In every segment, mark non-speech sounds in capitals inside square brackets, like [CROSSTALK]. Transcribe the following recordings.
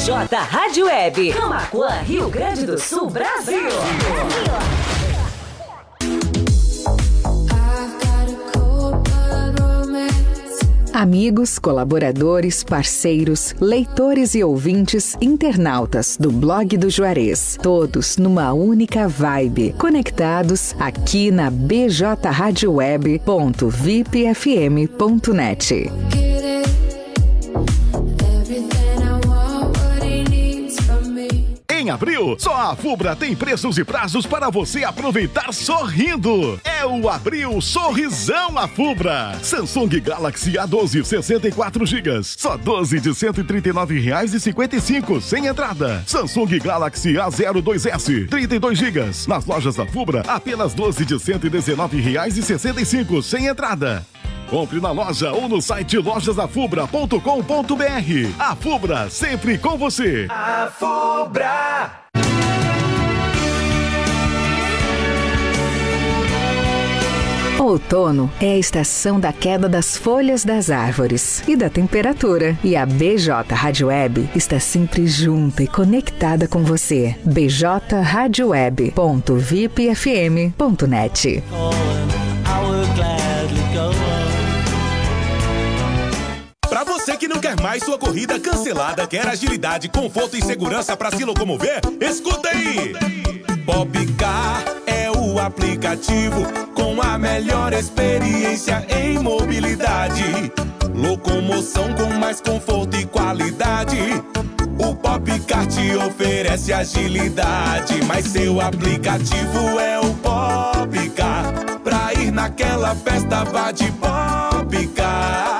BJ Rádio Web. Camacuã, Rio Grande do Sul, Brasil. Brasil. Amigos, colaboradores, parceiros, leitores e ouvintes, internautas do blog do Juarez, todos numa única vibe, conectados aqui na bjradioweb.vipfm.net. Em abril, só a Fubra tem preços e prazos para você aproveitar sorrindo. É o Abril Sorrisão a Fubra. Samsung Galaxy A12 64 GB, só 12 de R$ 139,55 sem entrada. Samsung Galaxy A02s 32 GB, nas lojas da Fubra apenas 12 de R$ 119,65 sem entrada. Compre na loja ou no site lojasafubra.com.br. A Fubra, sempre com você. A Fubra. Outono é a estação da queda das folhas das árvores e da temperatura. E a BJ Rádio Web está sempre junta e conectada com você. bjradioweb.vipfm.net. Para você que não quer mais sua corrida cancelada, quer agilidade, conforto e segurança para se locomover, escuta aí! Popcar é o aplicativo com a melhor experiência em mobilidade. Locomoção com mais conforto e qualidade. O Popcar te oferece agilidade, mas seu aplicativo é o Popcar. Pra ir naquela festa, vá de Popcar.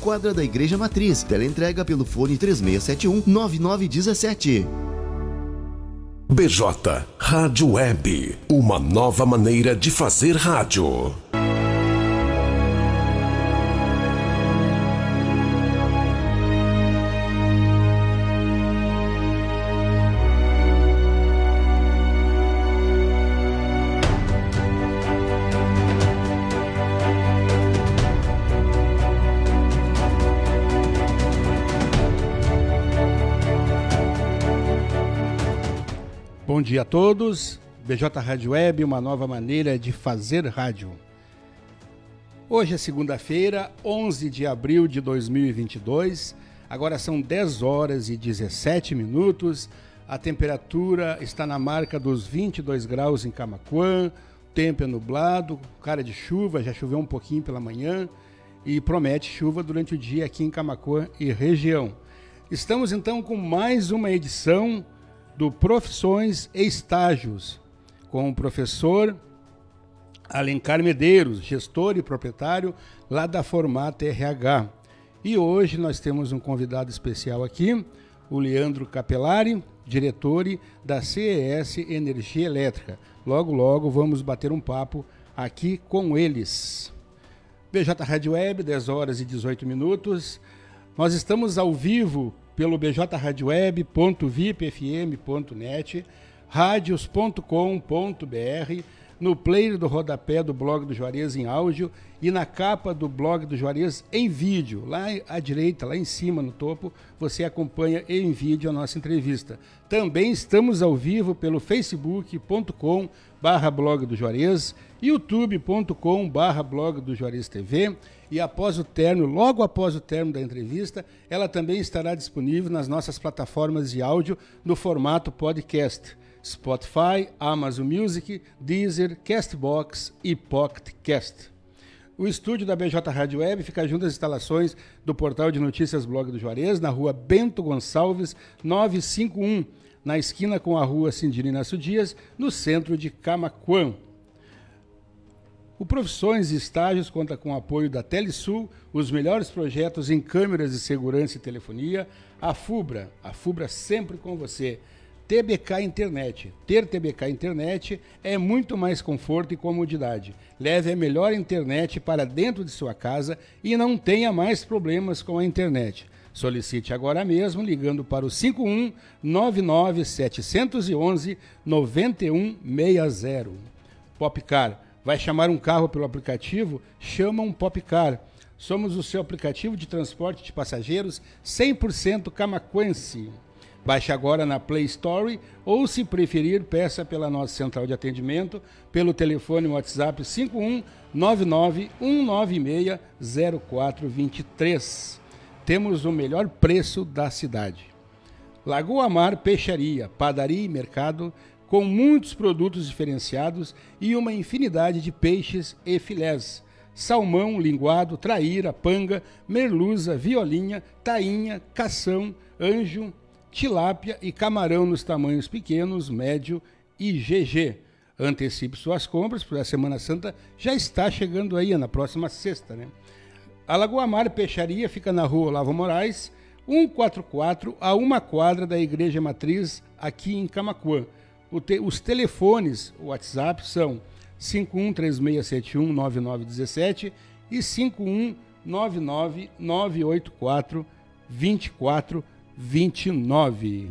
quadra da Igreja Matriz. Teleentrega pelo fone 3671 9917. BJ Rádio Web, uma nova maneira de fazer rádio. Dia a todos. BJ Rádio Web, uma nova maneira de fazer rádio. Hoje é segunda-feira, 11 de abril de 2022. Agora são 10 horas e 17 minutos. A temperatura está na marca dos 22 graus em Camaquã. O tempo é nublado, cara de chuva, já choveu um pouquinho pela manhã e promete chuva durante o dia aqui em Camaquã e região. Estamos então com mais uma edição do Profissões e Estágios, com o professor Alencar Medeiros, gestor e proprietário lá da Formata RH. E hoje nós temos um convidado especial aqui, o Leandro Capelari, diretor da CES Energia Elétrica. Logo, logo vamos bater um papo aqui com eles. BJ Rádio Web, 10 horas e 18 minutos. Nós estamos ao vivo pelo bjradioweb.vipfm.net, radios.com.br, no player do rodapé do blog do Juarez em áudio e na capa do blog do Juarez em vídeo. Lá à direita, lá em cima no topo, você acompanha em vídeo a nossa entrevista. Também estamos ao vivo pelo facebook.com barra blog do Juarez, youtube.com barra blog do Juarez TV e após o término, logo após o término da entrevista, ela também estará disponível nas nossas plataformas de áudio no formato podcast. Spotify, Amazon Music, Deezer, Castbox e PocketCast. O estúdio da BJ Rádio Web fica junto às instalações do portal de notícias Blog do Juarez, na rua Bento Gonçalves, 951, na esquina com a rua Cindina Inácio Dias, no centro de Camaquã. O Profissões e Estágios conta com o apoio da Telesul, os melhores projetos em câmeras de segurança e telefonia, a FUBRA, a FUBRA sempre com você. TBK Internet. Ter TBK Internet é muito mais conforto e comodidade. Leve a melhor internet para dentro de sua casa e não tenha mais problemas com a internet. Solicite agora mesmo ligando para o 51 99 711 9160. Popcar Vai chamar um carro pelo aplicativo? Chama um Popcar. Somos o seu aplicativo de transporte de passageiros 100% camaquense. Baixe agora na Play Store ou, se preferir, peça pela nossa central de atendimento pelo telefone WhatsApp 51991960423. Temos o melhor preço da cidade. Lagoa Mar Peixaria, padaria e mercado com muitos produtos diferenciados e uma infinidade de peixes e filés. Salmão, linguado, traíra, panga, merluza, violinha, tainha, cação, anjo, tilápia e camarão nos tamanhos pequenos, médio e GG. Antecipe suas compras, porque a Semana Santa já está chegando aí, na próxima sexta, né? A Lagoa Mar Peixaria fica na rua Lavo Moraes, 144, a uma quadra da Igreja Matriz, aqui em Camacuã. Te, os telefones, o WhatsApp, são 5136719917 e 51999842429.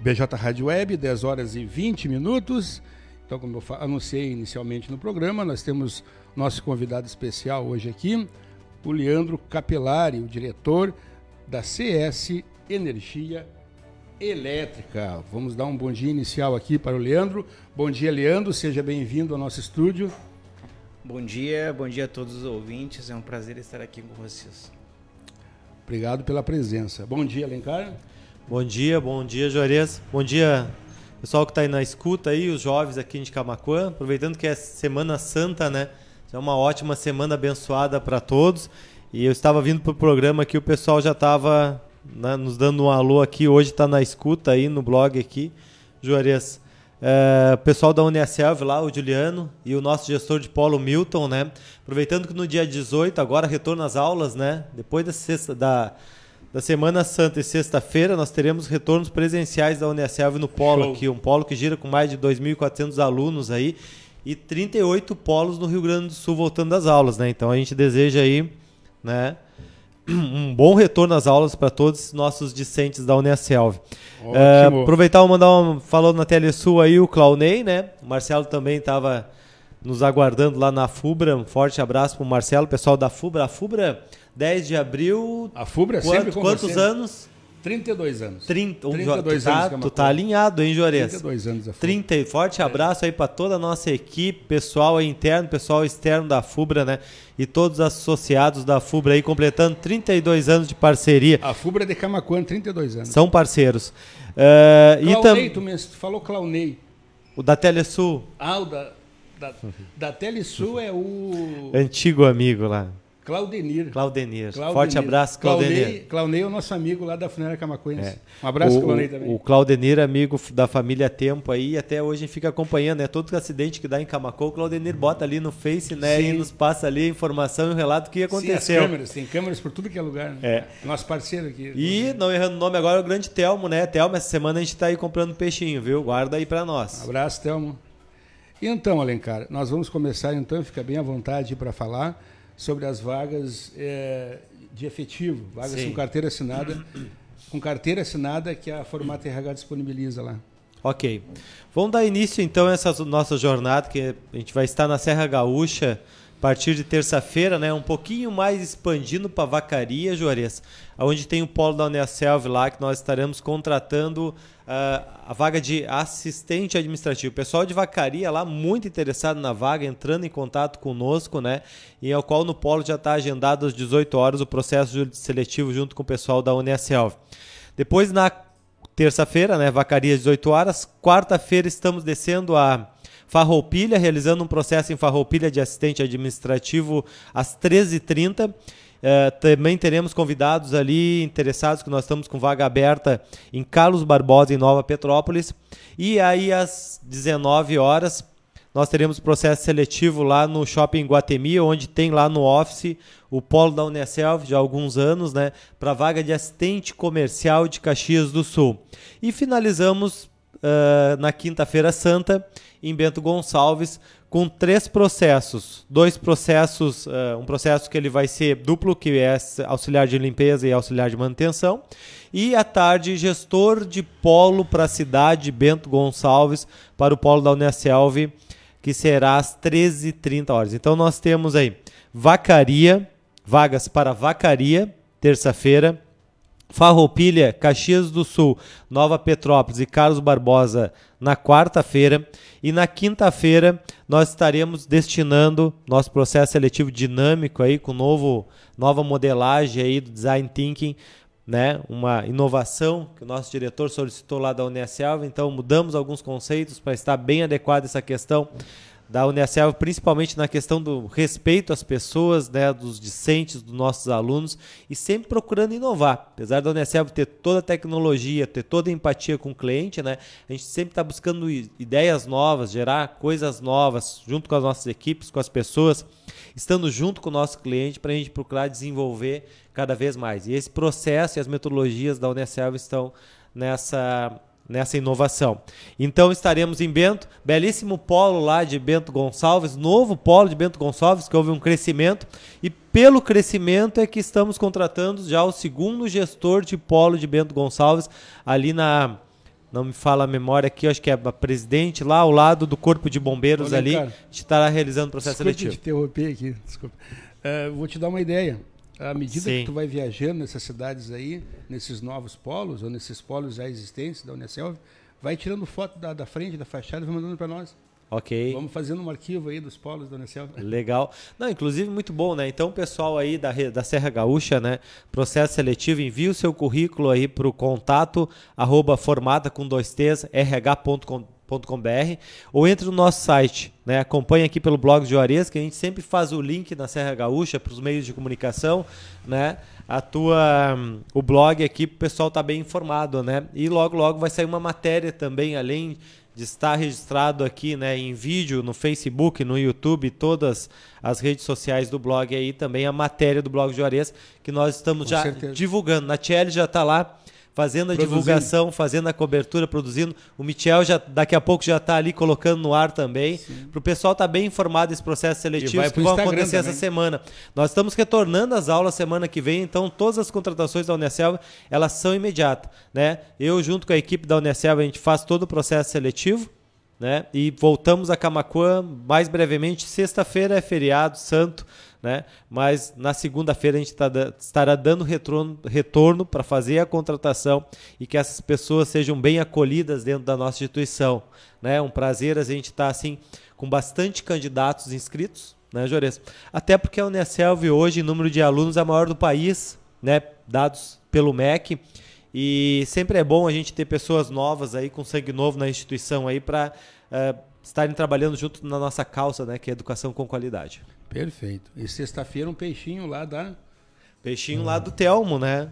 BJ Rádio Web, 10 horas e 20 minutos. Então, como eu anunciei inicialmente no programa, nós temos nosso convidado especial hoje aqui, o Leandro Capelari, o diretor da CS Energia elétrica. Vamos dar um bom dia inicial aqui para o Leandro. Bom dia, Leandro. Seja bem-vindo ao nosso estúdio. Bom dia, bom dia a todos os ouvintes. É um prazer estar aqui com vocês. Obrigado pela presença. Bom dia, Alencar. Bom dia, bom dia, Juarez. Bom dia, pessoal que está aí na escuta aí, os jovens aqui de Camacuã. Aproveitando que é Semana Santa, né? É uma ótima semana abençoada para todos. E eu estava vindo para o programa aqui, o pessoal já estava né, nos dando um alô aqui. Hoje está na escuta aí no blog aqui, Juarez. É, pessoal da Uniaselv lá, o Juliano e o nosso gestor de polo Milton, né? Aproveitando que no dia 18, agora retorno às aulas, né? Depois da sexta da, da Semana Santa e sexta-feira, nós teremos retornos presenciais da Uniaselv no polo Show. aqui, um polo que gira com mais de 2.400 alunos aí e 38 polos no Rio Grande do Sul voltando às aulas, né? Então a gente deseja aí, né? Um bom retorno às aulas para todos os nossos discentes da Uniaselv. É, aproveitar e mandar um. Falou na Telesul aí o Claunei, né? O Marcelo também estava nos aguardando lá na FUBRA. Um forte abraço para o Marcelo, pessoal da FUBRA. A FUBRA, 10 de abril. A FUBRA quanto, sempre com Quantos anos? 32 anos. 30, 32 tá, anos. Tu tá alinhado, hein, Juarez? 32 anos. A 30, forte abraço aí para toda a nossa equipe, pessoal interno, pessoal externo da FUBRA, né? E todos os associados da FUBRA aí, completando 32 anos de parceria. A FUBRA de Camacuã, 32 anos. São parceiros. Uh, Claunei, e tam... tu, tu falou Claunei. O da Telesul. Ah, o da, da, da Telesul é o... Antigo amigo lá. Claudenir. Claudenir. Claudenir. Forte abraço, Claudenir. Claudemir é o nosso amigo lá da Funerária Camacuense. É. Um abraço, Claudenir, também. O Claudenir, amigo da família Tempo aí, até hoje fica acompanhando, né? Todo acidente que dá em Camacô, o Claudenir bota ali no Face, né? Sim. E nos passa ali a informação e o relato que aconteceu. Sim, as câmeras, tem câmeras por tudo que é lugar. Né? É. Nosso parceiro aqui. E, não errando o nome agora, é o grande Telmo, né? Telmo, essa semana a gente tá aí comprando peixinho, viu? Guarda aí para nós. Um abraço, Telmo. Então, Alencar, nós vamos começar então, fica bem à vontade para falar sobre as vagas é, de efetivo, vagas Sim. com carteira assinada, com carteira assinada que a Formata RH disponibiliza lá. Ok. Vamos dar início então a essa nossa jornada, que a gente vai estar na Serra Gaúcha a partir de terça-feira, né? Um pouquinho mais expandindo para Vacaria, Juarez, onde tem o polo da Uniaselv lá, que nós estaremos contratando uh, a vaga de assistente administrativo. O pessoal de Vacaria lá, muito interessado na vaga, entrando em contato conosco, né? E ao qual no polo já está agendado às 18 horas o processo seletivo junto com o pessoal da Uniaselv. Depois, na terça-feira, né, vacaria às 18 horas. Quarta-feira estamos descendo a Farroupilha, realizando um processo em Farroupilha de assistente administrativo às 13h30. Uh, também teremos convidados ali interessados, que nós estamos com vaga aberta em Carlos Barbosa, em Nova Petrópolis. E aí, às 19 horas, nós teremos processo seletivo lá no Shopping Guatemi, onde tem lá no Office o polo da Uneselv já alguns anos, né, para vaga de assistente comercial de Caxias do Sul. E finalizamos uh, na quinta-feira santa em Bento Gonçalves com três processos, dois processos, uh, um processo que ele vai ser duplo, que é auxiliar de limpeza e auxiliar de manutenção, e à tarde gestor de polo para a cidade Bento Gonçalves para o polo da Uneselv que será às 13h30 horas. Então nós temos aí Vacaria, vagas para Vacaria, terça-feira, Farroupilha, Caxias do Sul, Nova Petrópolis e Carlos Barbosa na quarta-feira. E na quinta-feira nós estaremos destinando nosso processo seletivo dinâmico aí com novo, nova modelagem aí do design thinking né, uma inovação que o nosso diretor solicitou lá da Uniaselv, então mudamos alguns conceitos para estar bem adequado essa questão da Uniaselv, principalmente na questão do respeito às pessoas, né, dos discentes, dos nossos alunos, e sempre procurando inovar. Apesar da Uniaselv ter toda a tecnologia, ter toda a empatia com o cliente, né, a gente sempre está buscando ideias novas, gerar coisas novas, junto com as nossas equipes, com as pessoas, estando junto com o nosso cliente, para a gente procurar desenvolver cada vez mais. E esse processo e as metodologias da Uniaselv estão nessa nessa inovação. Então estaremos em Bento, belíssimo polo lá de Bento Gonçalves, novo polo de Bento Gonçalves, que houve um crescimento, e pelo crescimento é que estamos contratando já o segundo gestor de polo de Bento Gonçalves, ali na. Não me fala a memória aqui, acho que é a presidente lá ao lado do Corpo de Bombeiros Olha, ali. Cara, estará realizando o processo desculpa seletivo. Te interromper aqui, desculpa. Uh, vou te dar uma ideia. À medida Sim. que tu vai viajando nessas cidades aí, nesses novos polos, ou nesses polos já existentes da Unicelv, vai tirando foto da, da frente, da fachada e vai mandando para nós. Ok. Vamos fazendo um arquivo aí dos polos da Unicel. [LAUGHS] Legal. Não, inclusive muito bom, né? Então, pessoal aí da, da Serra Gaúcha, né? Processo seletivo, envie o seu currículo aí para o contato arroba formada com dois T's, rh.com .com.br ou entre no nosso site, né? Acompanhe aqui pelo blog de Juarez, que a gente sempre faz o link na Serra Gaúcha para os meios de comunicação, né? A tua o blog aqui o pessoal tá bem informado, né? E logo logo vai sair uma matéria também além de estar registrado aqui, né, em vídeo no Facebook, no YouTube, todas as redes sociais do blog aí também a matéria do blog Juarez que nós estamos Com já certeza. divulgando. Na Tchelle já está lá fazendo a produzindo. divulgação, fazendo a cobertura, produzindo. O Michel já daqui a pouco já está ali colocando no ar também. Para o pessoal estar tá bem informado desse processo seletivo que vão acontecer também. essa semana. Nós estamos retornando às aulas semana que vem, então todas as contratações da Unicel elas são imediatas. Né? Eu, junto com a equipe da Unicel, a gente faz todo o processo seletivo. Né? E voltamos a Camacuã mais brevemente. Sexta-feira é feriado santo né? Mas na segunda-feira a gente tá, estará dando retorno, retorno para fazer a contratação e que essas pessoas sejam bem acolhidas dentro da nossa instituição, né? Um prazer a gente estar tá, assim com bastante candidatos inscritos, né, Jores? Até porque a Unicelv hoje, em número de alunos, é a maior do país, né? Dados pelo MEC. E sempre é bom a gente ter pessoas novas aí com sangue novo na instituição aí para uh, eh, estarem trabalhando junto na nossa causa, né, que é educação com qualidade. Perfeito. E sexta-feira um peixinho lá da. Peixinho lá do Telmo, né?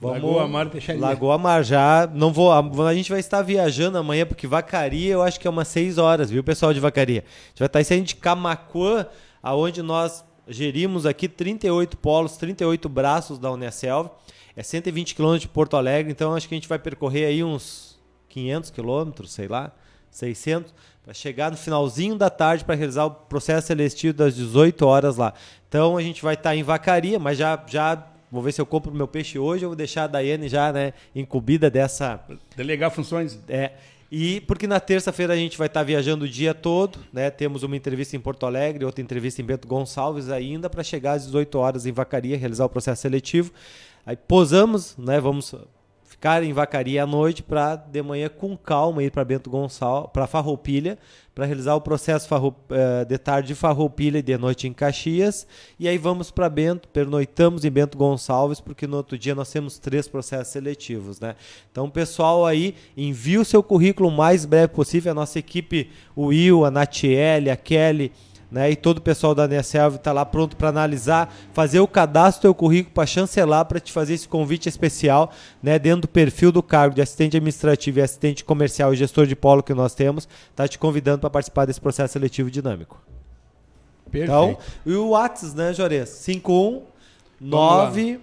Vamos... Lagoa Mar Peixaria. Lagoa Mar, já não vou. A gente vai estar viajando amanhã, porque Vacaria eu acho que é umas 6 horas, viu, pessoal de Vacaria? A gente vai estar saindo de Camacuã, aonde nós gerimos aqui 38 polos, 38 braços da Unicelv. É 120 quilômetros de Porto Alegre, então acho que a gente vai percorrer aí uns 500 quilômetros, sei lá, 600 para chegar no finalzinho da tarde para realizar o processo seletivo das 18 horas lá. Então a gente vai estar tá em vacaria, mas já já vou ver se eu compro meu peixe hoje, eu vou deixar a Daiane já, né, incumbida dessa delegar funções. É. E porque na terça-feira a gente vai estar viajando o dia todo, né? Temos uma entrevista em Porto Alegre, outra entrevista em Bento Gonçalves ainda para chegar às 18 horas em Vacaria, realizar o processo seletivo. Aí posamos, né? Vamos ficar em Vacaria à noite para de manhã com calma ir para Bento Gonçalves, para Farroupilha, para realizar o processo uh, de tarde de Farroupilha e de noite em Caxias. E aí vamos para Bento, pernoitamos em Bento Gonçalves, porque no outro dia nós temos três processos seletivos, né? Então, pessoal aí, envie o seu currículo o mais breve possível. A nossa equipe, o Will, a Natiele, a Kelly, né? E todo o pessoal da NSL está lá pronto para analisar, fazer o cadastro do teu currículo para chancelar, para te fazer esse convite especial, né? Dentro do perfil do cargo de assistente administrativo e assistente comercial e gestor de polo que nós temos, tá te convidando para participar desse processo seletivo dinâmico. Perfeito. Então, e o WhatsApp, né, Jores? 519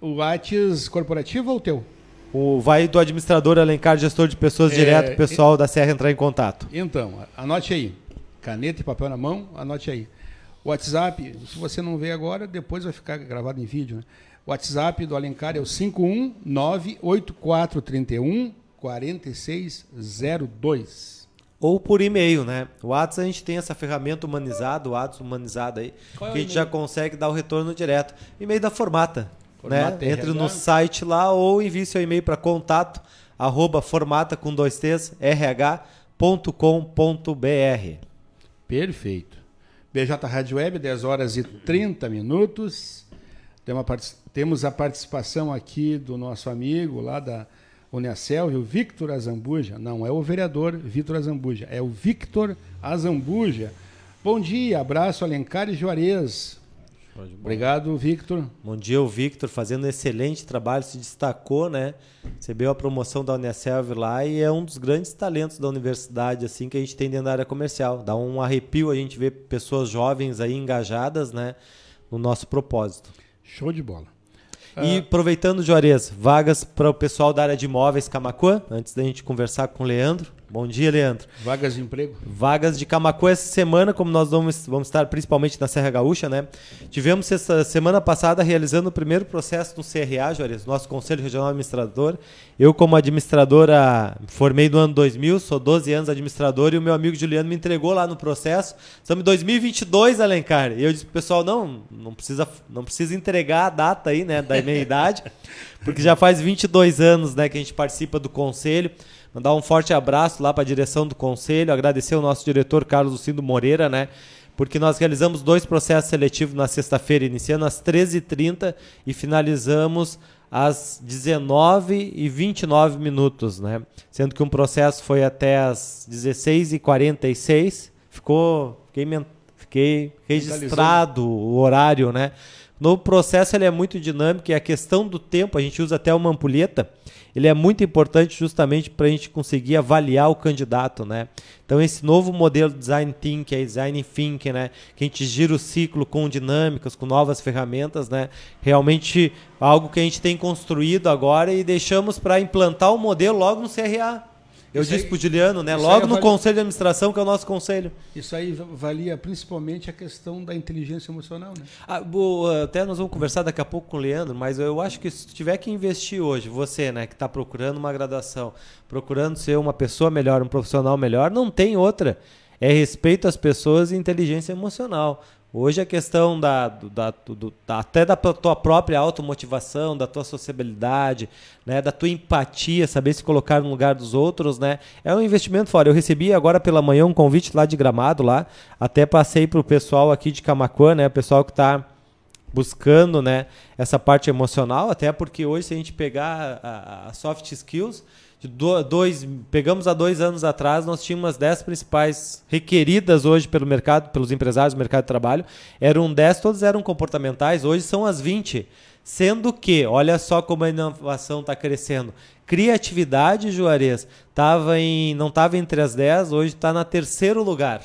O WhatsApp corporativo ou teu? O, vai do administrador Alencar, gestor de pessoas, é, direto, pessoal da Serra entrar em contato. Então, anote aí caneta e papel na mão, anote aí. WhatsApp, se você não vê agora, depois vai ficar gravado em vídeo. Né? O WhatsApp do Alencar é o 5198431 4602. Ou por e-mail, né? O WhatsApp a gente tem essa ferramenta humanizada, o WhatsApp humanizado aí, Qual é que a gente já consegue dar o retorno direto. E-mail da Formata. Né? Entre no site lá ou envie seu e-mail para contato arroba formata com dois t's rh.com.br. Perfeito. BJ Rádio Web, 10 horas e 30 minutos. Temos a participação aqui do nosso amigo lá da Uniacel, o Victor Azambuja. Não é o vereador Victor Azambuja, é o Victor Azambuja. Bom dia, abraço Alencar e Juarez. Obrigado, Victor. Bom dia, o Victor, fazendo um excelente trabalho, se destacou, né? Recebeu a promoção da Unicelv lá e é um dos grandes talentos da universidade, assim, que a gente tem dentro da área comercial. Dá um arrepio a gente ver pessoas jovens aí engajadas, né? No nosso propósito. Show de bola. E aproveitando, Juarez, vagas para o pessoal da área de imóveis Camacuã, antes da gente conversar com o Leandro. Bom dia, Leandro. Vagas de emprego? Vagas de Camacuã essa semana, como nós vamos, vamos estar principalmente na Serra Gaúcha, né? Tivemos essa semana passada realizando o primeiro processo no CRA, Juarez, nosso Conselho Regional Administrador. Eu, como administradora, formei no ano 2000, sou 12 anos administrador e o meu amigo Juliano me entregou lá no processo. Estamos em 2022, Alencar. E eu disse pro pessoal, não, não precisa, não precisa entregar a data aí, né, da minha idade, porque já faz 22 anos, né, que a gente participa do conselho. Mandar um forte abraço lá para a direção do conselho, agradecer o nosso diretor Carlos Lucindo Moreira, né? Porque nós realizamos dois processos seletivos na sexta-feira, iniciando às 13h30 e finalizamos às 19 e 29 minutos, né? Sendo que um processo foi até às 16 e 46 ficou fiquei, fiquei registrado o horário, né? No processo ele é muito dinâmico e a questão do tempo, a gente usa até uma ampulheta, ele é muito importante justamente para a gente conseguir avaliar o candidato, né? Então esse novo modelo de design thinking, design thinking, né, que a gente gira o ciclo com dinâmicas, com novas ferramentas, né? Realmente algo que a gente tem construído agora e deixamos para implantar o modelo logo no CRA. Eu isso disse para o Juliano, né? Logo no conselho de administração, que é o nosso conselho. Isso aí valia principalmente a questão da inteligência emocional, né? Ah, até nós vamos conversar daqui a pouco com o Leandro, mas eu acho que se tiver que investir hoje, você, né, que está procurando uma graduação, procurando ser uma pessoa melhor, um profissional melhor, não tem outra. É respeito às pessoas e inteligência emocional. Hoje a questão da, da, do, da, até da tua própria automotivação, da tua sociabilidade, né, da tua empatia, saber se colocar no lugar dos outros, né, é um investimento fora. Eu recebi agora pela manhã um convite lá de Gramado, lá, até passei para o pessoal aqui de Camacuã, né, o pessoal que está buscando né, essa parte emocional, até porque hoje se a gente pegar a, a soft skills, dois, pegamos há dois anos atrás, nós tínhamos as 10 principais requeridas hoje pelo mercado, pelos empresários do mercado de trabalho. Eram 10, todas eram comportamentais, hoje são as 20. Sendo que, olha só como a inovação está crescendo. Criatividade, Juarez, tava em, não estava entre as 10, hoje está na terceiro lugar.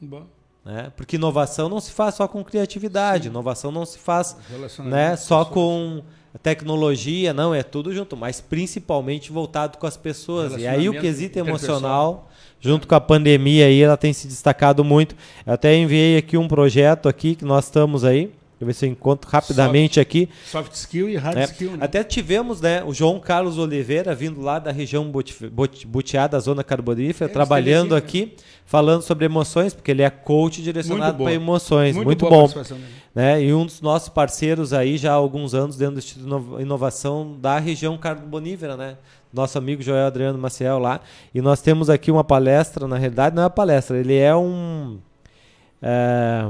Bom. Né? Porque inovação não se faz só com criatividade, Sim. inovação não se faz né, só com tecnologia, não, é tudo junto, mas principalmente voltado com as pessoas. E aí o quesito emocional, junto com a pandemia aí, ela tem se destacado muito. Eu até enviei aqui um projeto aqui que nós estamos aí, Deixa eu ver se eu encontro rapidamente soft, aqui. Soft skill e hard é, skill. Né? Até tivemos né, o João Carlos Oliveira vindo lá da região Butiá, da zona carbonífera, é, trabalhando aqui, falando sobre emoções, porque ele é coach direcionado para emoções. Muito, Muito bom. Né? E um dos nossos parceiros aí já há alguns anos dentro do Instituto de Inovação da região carbonífera, né? Nosso amigo Joel Adriano Maciel lá. E nós temos aqui uma palestra, na realidade não é uma palestra, ele é um... É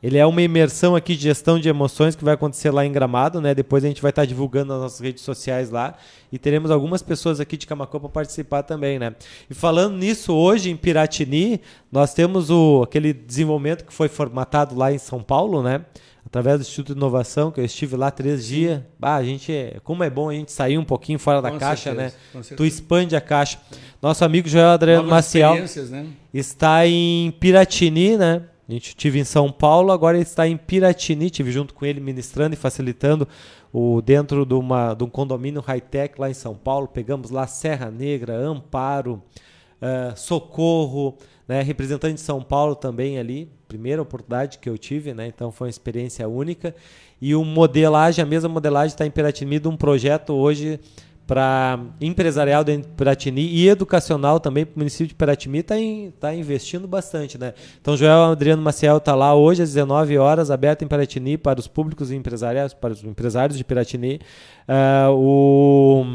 ele é uma imersão aqui de gestão de emoções que vai acontecer lá em Gramado, né? Depois a gente vai estar divulgando nas nossas redes sociais lá e teremos algumas pessoas aqui de Camacuã para participar também, né? E falando nisso, hoje em Piratini, nós temos o aquele desenvolvimento que foi formatado lá em São Paulo, né? Através do Instituto de Inovação, que eu estive lá três dias. Bah, a gente, como é bom a gente sair um pouquinho fora da com caixa, certeza, né? Tu expande a caixa. Nosso amigo Joel Adriano Novas Maciel né? está em Piratini, né? A gente tive em São Paulo, agora ele está em Piratini, tive junto com ele ministrando e facilitando o dentro de, uma, de um condomínio high-tech lá em São Paulo. Pegamos lá Serra Negra, Amparo, uh, Socorro, né, representante de São Paulo também ali, primeira oportunidade que eu tive, né, então foi uma experiência única. E o modelagem, a mesma modelagem está em Piratini de um projeto hoje para empresarial de Piratini e educacional também para o município de Piratini está tá investindo bastante, né? Então Joel Adriano Maciel está lá hoje às 19 horas, aberto em Piratini para os públicos empresariais, para os empresários de Piratini. Uh, o,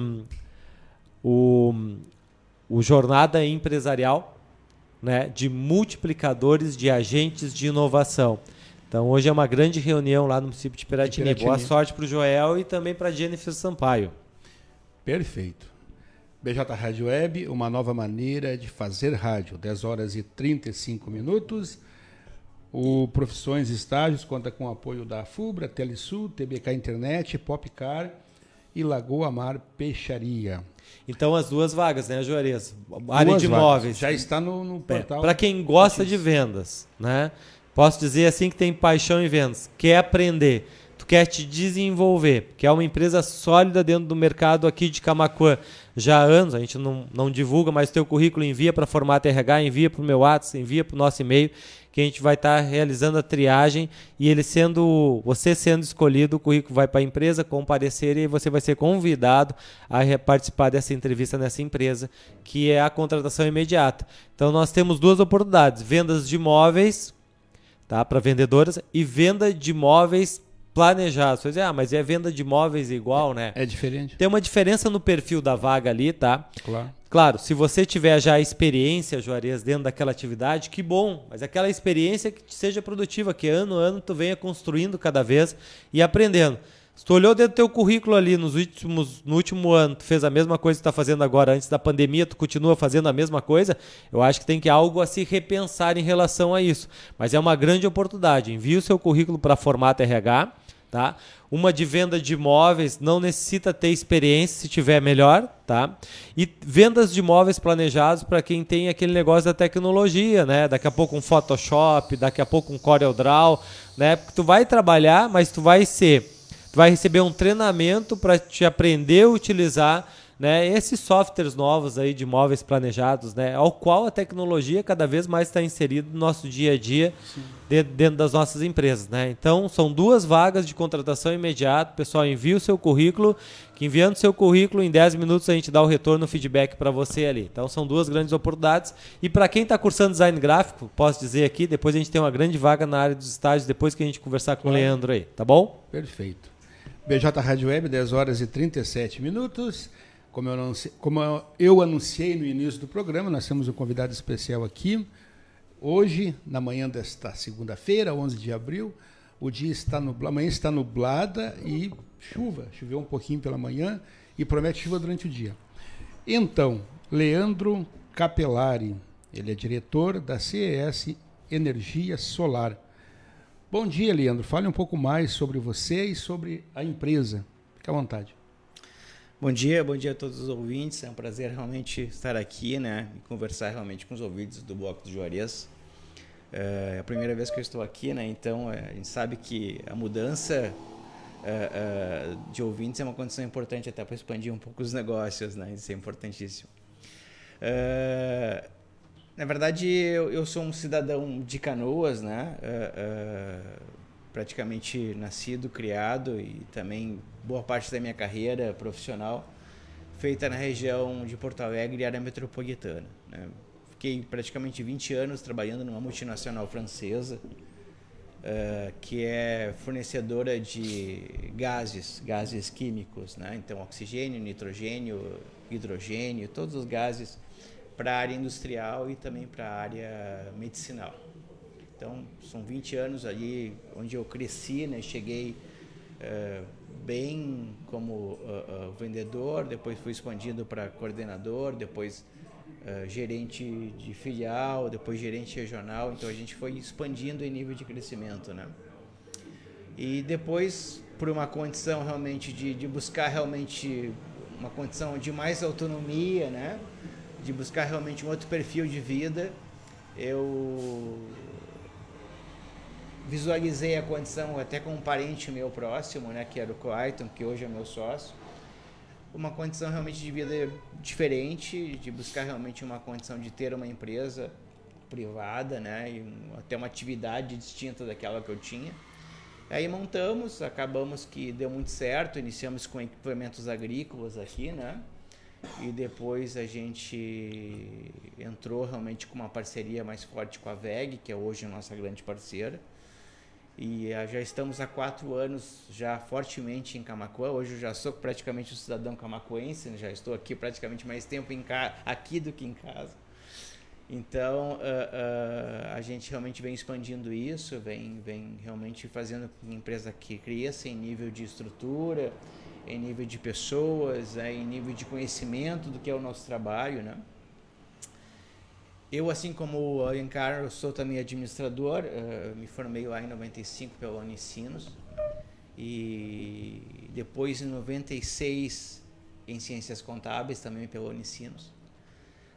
o, o jornada empresarial, né? De multiplicadores de agentes de inovação. Então hoje é uma grande reunião lá no município de Piratini. De Piratini. Boa sorte para o Joel e também para Jennifer Sampaio. Perfeito. BJ Rádio Web, uma nova maneira de fazer rádio. 10 horas e 35 minutos. O Profissões Estágios conta com o apoio da FUBRA, Telesul, TBK Internet, Popcar e Lagoa Mar Peixaria. Então as duas vagas, né, Juarez? Área duas de imóveis. Já está no, no é, portal. Para quem gosta de vendas, né? Posso dizer assim que tem paixão em vendas, quer aprender quer te desenvolver, que é uma empresa sólida dentro do mercado aqui de Camacuã já há anos, a gente não, não divulga, mas teu currículo envia para formato RH, envia para o meu WhatsApp, envia para o nosso e-mail, que a gente vai estar tá realizando a triagem e ele sendo, você sendo escolhido, o currículo vai para a empresa comparecer e você vai ser convidado a participar dessa entrevista nessa empresa, que é a contratação imediata. Então nós temos duas oportunidades, vendas de imóveis, tá, para vendedoras e venda de imóveis planejado. Você dizer, ah, mas é venda de imóveis igual, né? É diferente. Tem uma diferença no perfil da vaga ali, tá? Claro. Claro, se você tiver já experiência, Juarez, dentro daquela atividade, que bom. Mas aquela experiência que seja produtiva, que ano a ano tu venha construindo cada vez e aprendendo. Se tu olhou dentro do teu currículo ali nos últimos, no último ano, tu fez a mesma coisa que tu está fazendo agora antes da pandemia, tu continua fazendo a mesma coisa, eu acho que tem que algo a se repensar em relação a isso. Mas é uma grande oportunidade. Envie o seu currículo para formato RH tá? Uma de venda de imóveis não necessita ter experiência, se tiver melhor, tá? E vendas de imóveis planejados para quem tem aquele negócio da tecnologia, né? Daqui a pouco um Photoshop, daqui a pouco um CorelDRAW, né? Porque tu vai trabalhar, mas tu vai ser, tu vai receber um treinamento para te aprender a utilizar né, esses softwares novos aí de imóveis planejados, né, ao qual a tecnologia cada vez mais está inserida no nosso dia a dia dentro, dentro, das nossas empresas. Né? Então, são duas vagas de contratação imediata. Pessoal, envie o seu currículo, que enviando o seu currículo, em 10 minutos a gente dá o retorno, o feedback para você ali. Então, são duas grandes oportunidades. E para quem está cursando design gráfico, posso dizer aqui, depois a gente tem uma grande vaga na área dos estágios, depois que a gente conversar com claro. o Leandro aí, tá bom? Perfeito. BJ Rádio Web, 10 horas e 37 minutos. Como eu, anunciei, como eu anunciei no início do programa, nós temos um convidado especial aqui. Hoje, na manhã desta segunda-feira, 11 de abril, o dia está nublado, amanhã está nublada e chuva. Choveu um pouquinho pela manhã e promete chuva durante o dia. Então, Leandro Capelari, ele é diretor da CES Energia Solar. Bom dia, Leandro. Fale um pouco mais sobre você e sobre a empresa. Fique à vontade. Bom dia, bom dia a todos os ouvintes. É um prazer realmente estar aqui, né, e conversar realmente com os ouvintes do Bloco do Juarez. É a primeira vez que eu estou aqui, né, então é, a gente sabe que a mudança é, é, de ouvintes é uma condição importante até para expandir um pouco os negócios, né, isso é importantíssimo. É, na verdade, eu, sou um cidadão de Canoas, né, praticamente nascido, criado e também boa parte da minha carreira profissional feita na região de Porto Alegre e área metropolitana. Né? Fiquei praticamente 20 anos trabalhando numa multinacional francesa uh, que é fornecedora de gases, gases químicos, né? então oxigênio, nitrogênio, hidrogênio, todos os gases para a área industrial e também para a área medicinal. Então, são 20 anos ali onde eu cresci, né? cheguei uh, bem como uh, uh, vendedor, depois fui expandido para coordenador, depois uh, gerente de filial, depois gerente regional. Então a gente foi expandindo em nível de crescimento, né? E depois, por uma condição realmente de, de buscar realmente uma condição de mais autonomia, né? De buscar realmente um outro perfil de vida, eu visualizei a condição até com um parente meu próximo, né, que era o Clayton, que hoje é meu sócio, uma condição realmente de vida diferente, de buscar realmente uma condição de ter uma empresa privada, né, e até uma atividade distinta daquela que eu tinha. Aí montamos, acabamos que deu muito certo, iniciamos com equipamentos agrícolas aqui, né? E depois a gente entrou realmente com uma parceria mais forte com a VEG, que é hoje a nossa grande parceira e uh, já estamos há quatro anos já fortemente em Camacuã. Hoje eu já sou praticamente um cidadão camacuense, né? já estou aqui praticamente mais tempo em aqui do que em casa. Então uh, uh, a gente realmente vem expandindo isso, vem, vem realmente fazendo com que a empresa que cresça em nível de estrutura, em nível de pessoas, né? em nível de conhecimento do que é o nosso trabalho, né? Eu, assim como o Alencar, sou também administrador, uh, me formei lá em 95 pela Unicinos e depois em 96 em Ciências Contábeis, também pela Unicinos.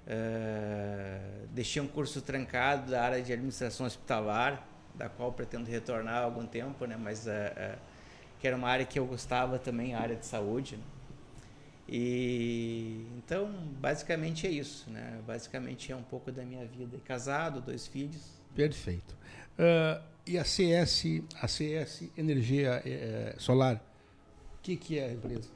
Uh, deixei um curso trancado da área de administração hospitalar, da qual pretendo retornar há algum tempo, né? mas uh, que era uma área que eu gostava também, a área de saúde. Né? E então, basicamente é isso, né? Basicamente é um pouco da minha vida. Casado, dois filhos. Perfeito. Uh, e a CS, a CS Energia eh, Solar, o que, que é a empresa?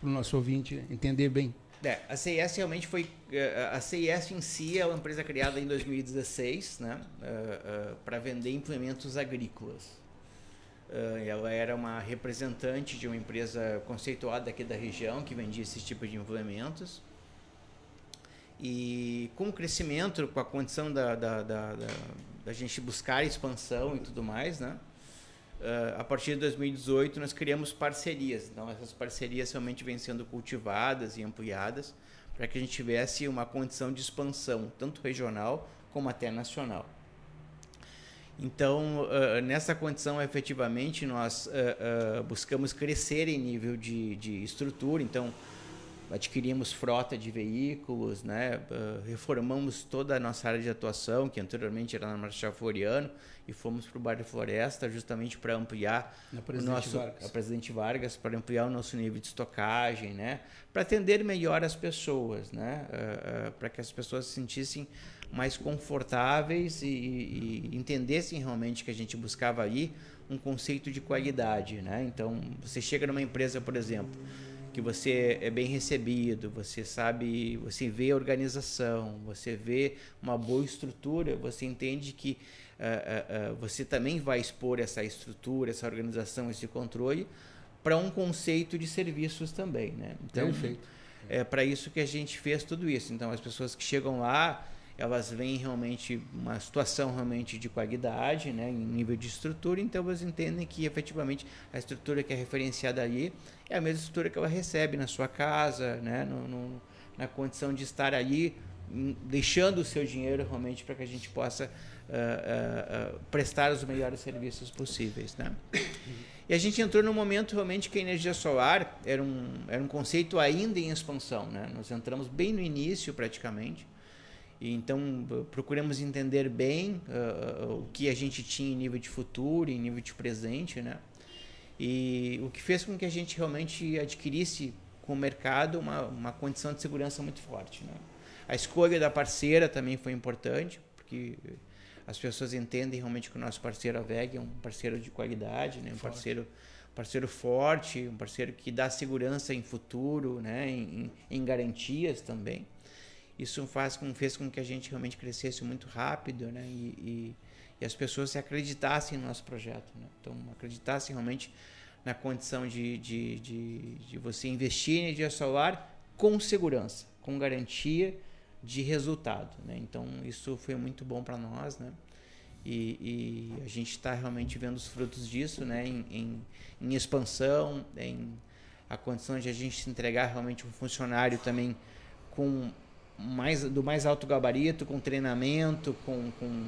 Para o nosso ouvinte entender bem. É, a CIS realmente foi. Eh, a CIS em si é uma empresa criada em 2016 né, uh, uh, para vender implementos agrícolas. Uh, ela era uma representante de uma empresa conceituada aqui da região que vendia esse tipo de implementos. E com o crescimento, com a condição da, da, da, da, da gente buscar expansão e tudo mais, né? Uh, a partir de 2018 nós criamos parcerias. Então essas parcerias realmente vêm sendo cultivadas e ampliadas para que a gente tivesse uma condição de expansão, tanto regional como até nacional. Então, uh, nessa condição, efetivamente, nós uh, uh, buscamos crescer em nível de, de estrutura. Então, adquirimos frota de veículos, né? reformamos toda a nossa área de atuação, que anteriormente era na Marechal Floriano, e fomos para o bairro Floresta justamente para ampliar o nosso Vargas. a Presidente Vargas, para ampliar o nosso nível de estocagem, né? para atender melhor as pessoas, né? para que as pessoas se sentissem mais confortáveis e, e, entendessem realmente que a gente buscava aí um conceito de qualidade, né? Então, você chega numa empresa, por exemplo, que você é bem recebido, você sabe, você vê a organização, você vê uma boa estrutura, você entende que uh, uh, você também vai expor essa estrutura, essa organização, esse controle para um conceito de serviços também, né? Então, Perfeito. é para isso que a gente fez tudo isso. Então, as pessoas que chegam lá elas veem realmente uma situação realmente de qualidade, né, em nível de estrutura, então elas entendem que efetivamente a estrutura que é referenciada ali é a mesma estrutura que ela recebe na sua casa, né, no, no, na condição de estar ali hum, deixando o seu dinheiro realmente para que a gente possa uh, uh, uh, prestar os melhores serviços possíveis, né? E a gente entrou num momento realmente que a energia solar era um, era um conceito ainda em expansão, né? Nós entramos bem no início praticamente então, procuramos entender bem uh, o que a gente tinha em nível de futuro, em nível de presente, né? E o que fez com que a gente realmente adquirisse com o mercado uma, uma condição de segurança muito forte, né? A escolha da parceira também foi importante, porque as pessoas entendem realmente que o nosso parceiro a VEG é um parceiro de qualidade, né? um forte. parceiro parceiro forte, um parceiro que dá segurança em futuro, né? em, em, em garantias também. Isso faz com, fez com que a gente realmente crescesse muito rápido né? e, e, e as pessoas se acreditassem no nosso projeto. Né? Então, acreditassem realmente na condição de, de, de, de você investir em energia solar com segurança, com garantia de resultado. Né? Então, isso foi muito bom para nós. Né? E, e, a gente está realmente vendo os frutos disso né? em, em, em expansão, em a condição de a gente entregar realmente um funcionário também com mais do mais alto gabarito, com treinamento, com, com,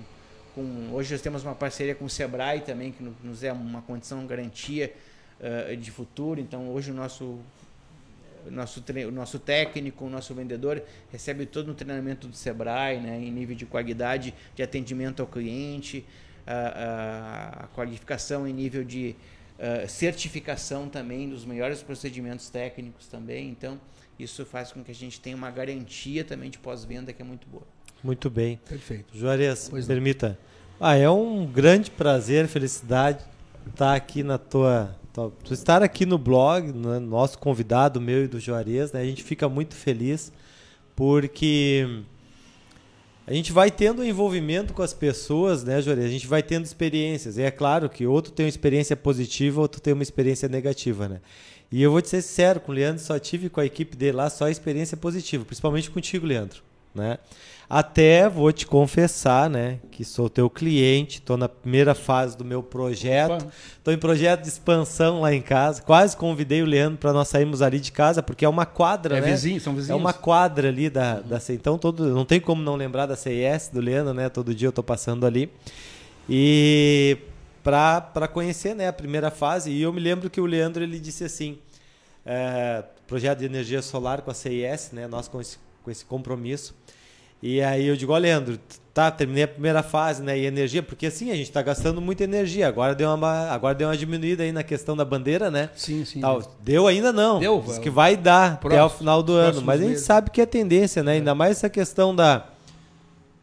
com hoje nós temos uma parceria com o Sebrae também que nos é uma condição garantia uh, de futuro. Então hoje o nosso nosso, o nosso técnico, o nosso vendedor recebe todo o treinamento do Sebrae, né, em nível de qualidade de atendimento ao cliente, a, a, a qualificação em nível de uh, certificação também dos melhores procedimentos técnicos também. Então, isso faz com que a gente tenha uma garantia também de pós-venda que é muito boa. Muito bem. Perfeito. Juarez, pois permita. Ah, é um grande prazer, felicidade estar aqui na tua Tu estar aqui no blog, né, nosso convidado, meu e do Juarez, né, a gente fica muito feliz porque a gente vai tendo envolvimento com as pessoas, né, Juarez? A gente vai tendo experiências. E é claro que outro tem uma experiência positiva, outro tem uma experiência negativa, né? E eu vou te ser sincero, com o Leandro só tive com a equipe dele lá só experiência positiva, principalmente contigo, Leandro, né? Até vou te confessar, né, que sou teu cliente, estou na primeira fase do meu projeto, estou em projeto de expansão lá em casa. Quase convidei o Leandro para nós sairmos ali de casa, porque é uma quadra, é né? Vizinho, são vizinhos. É uma quadra ali da, da então todo, não tem como não lembrar da CIS do Leandro, né? Todo dia eu estou passando ali. E para conhecer, né, a primeira fase. E eu me lembro que o Leandro ele disse assim, é, projeto de energia solar com a CIS, né? Nós com esse, com esse compromisso. E aí eu digo, ó, Leandro, tá, terminei a primeira fase, né? E energia, porque assim, a gente está gastando muita energia. Agora deu uma, agora deu uma diminuída aí na questão da bandeira, né? Sim, sim. Tal. Deu ainda não. Deu. Diz que vai dar próximo, até o final do ano. Mas a gente meses. sabe que é tendência, né? É. Ainda mais essa questão da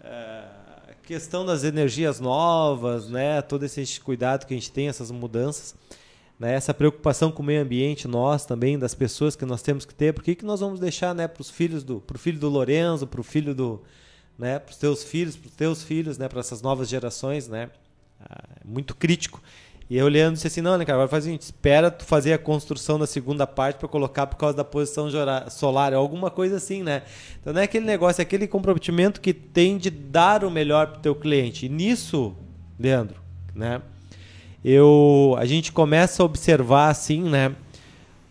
uh, questão das energias novas, né? Todo esse cuidado que a gente tem, essas mudanças. Né, essa preocupação com o meio ambiente, nós também, das pessoas que nós temos que ter, por que, nós vamos deixar né, para os filhos do. Para o filho do Lorenzo, para o filho do. Né, para os teus filhos, para os teus filhos, né, para essas novas gerações, né? Ah, é muito crítico. E eu olhando disse assim, não, né, cara, agora faz o espera tu fazer a construção da segunda parte para colocar por causa da posição solar, alguma coisa assim, né? Então não é aquele negócio, é aquele comprometimento que tem de dar o melhor para o teu cliente. E nisso, Leandro, né? Eu a gente começa a observar assim, né,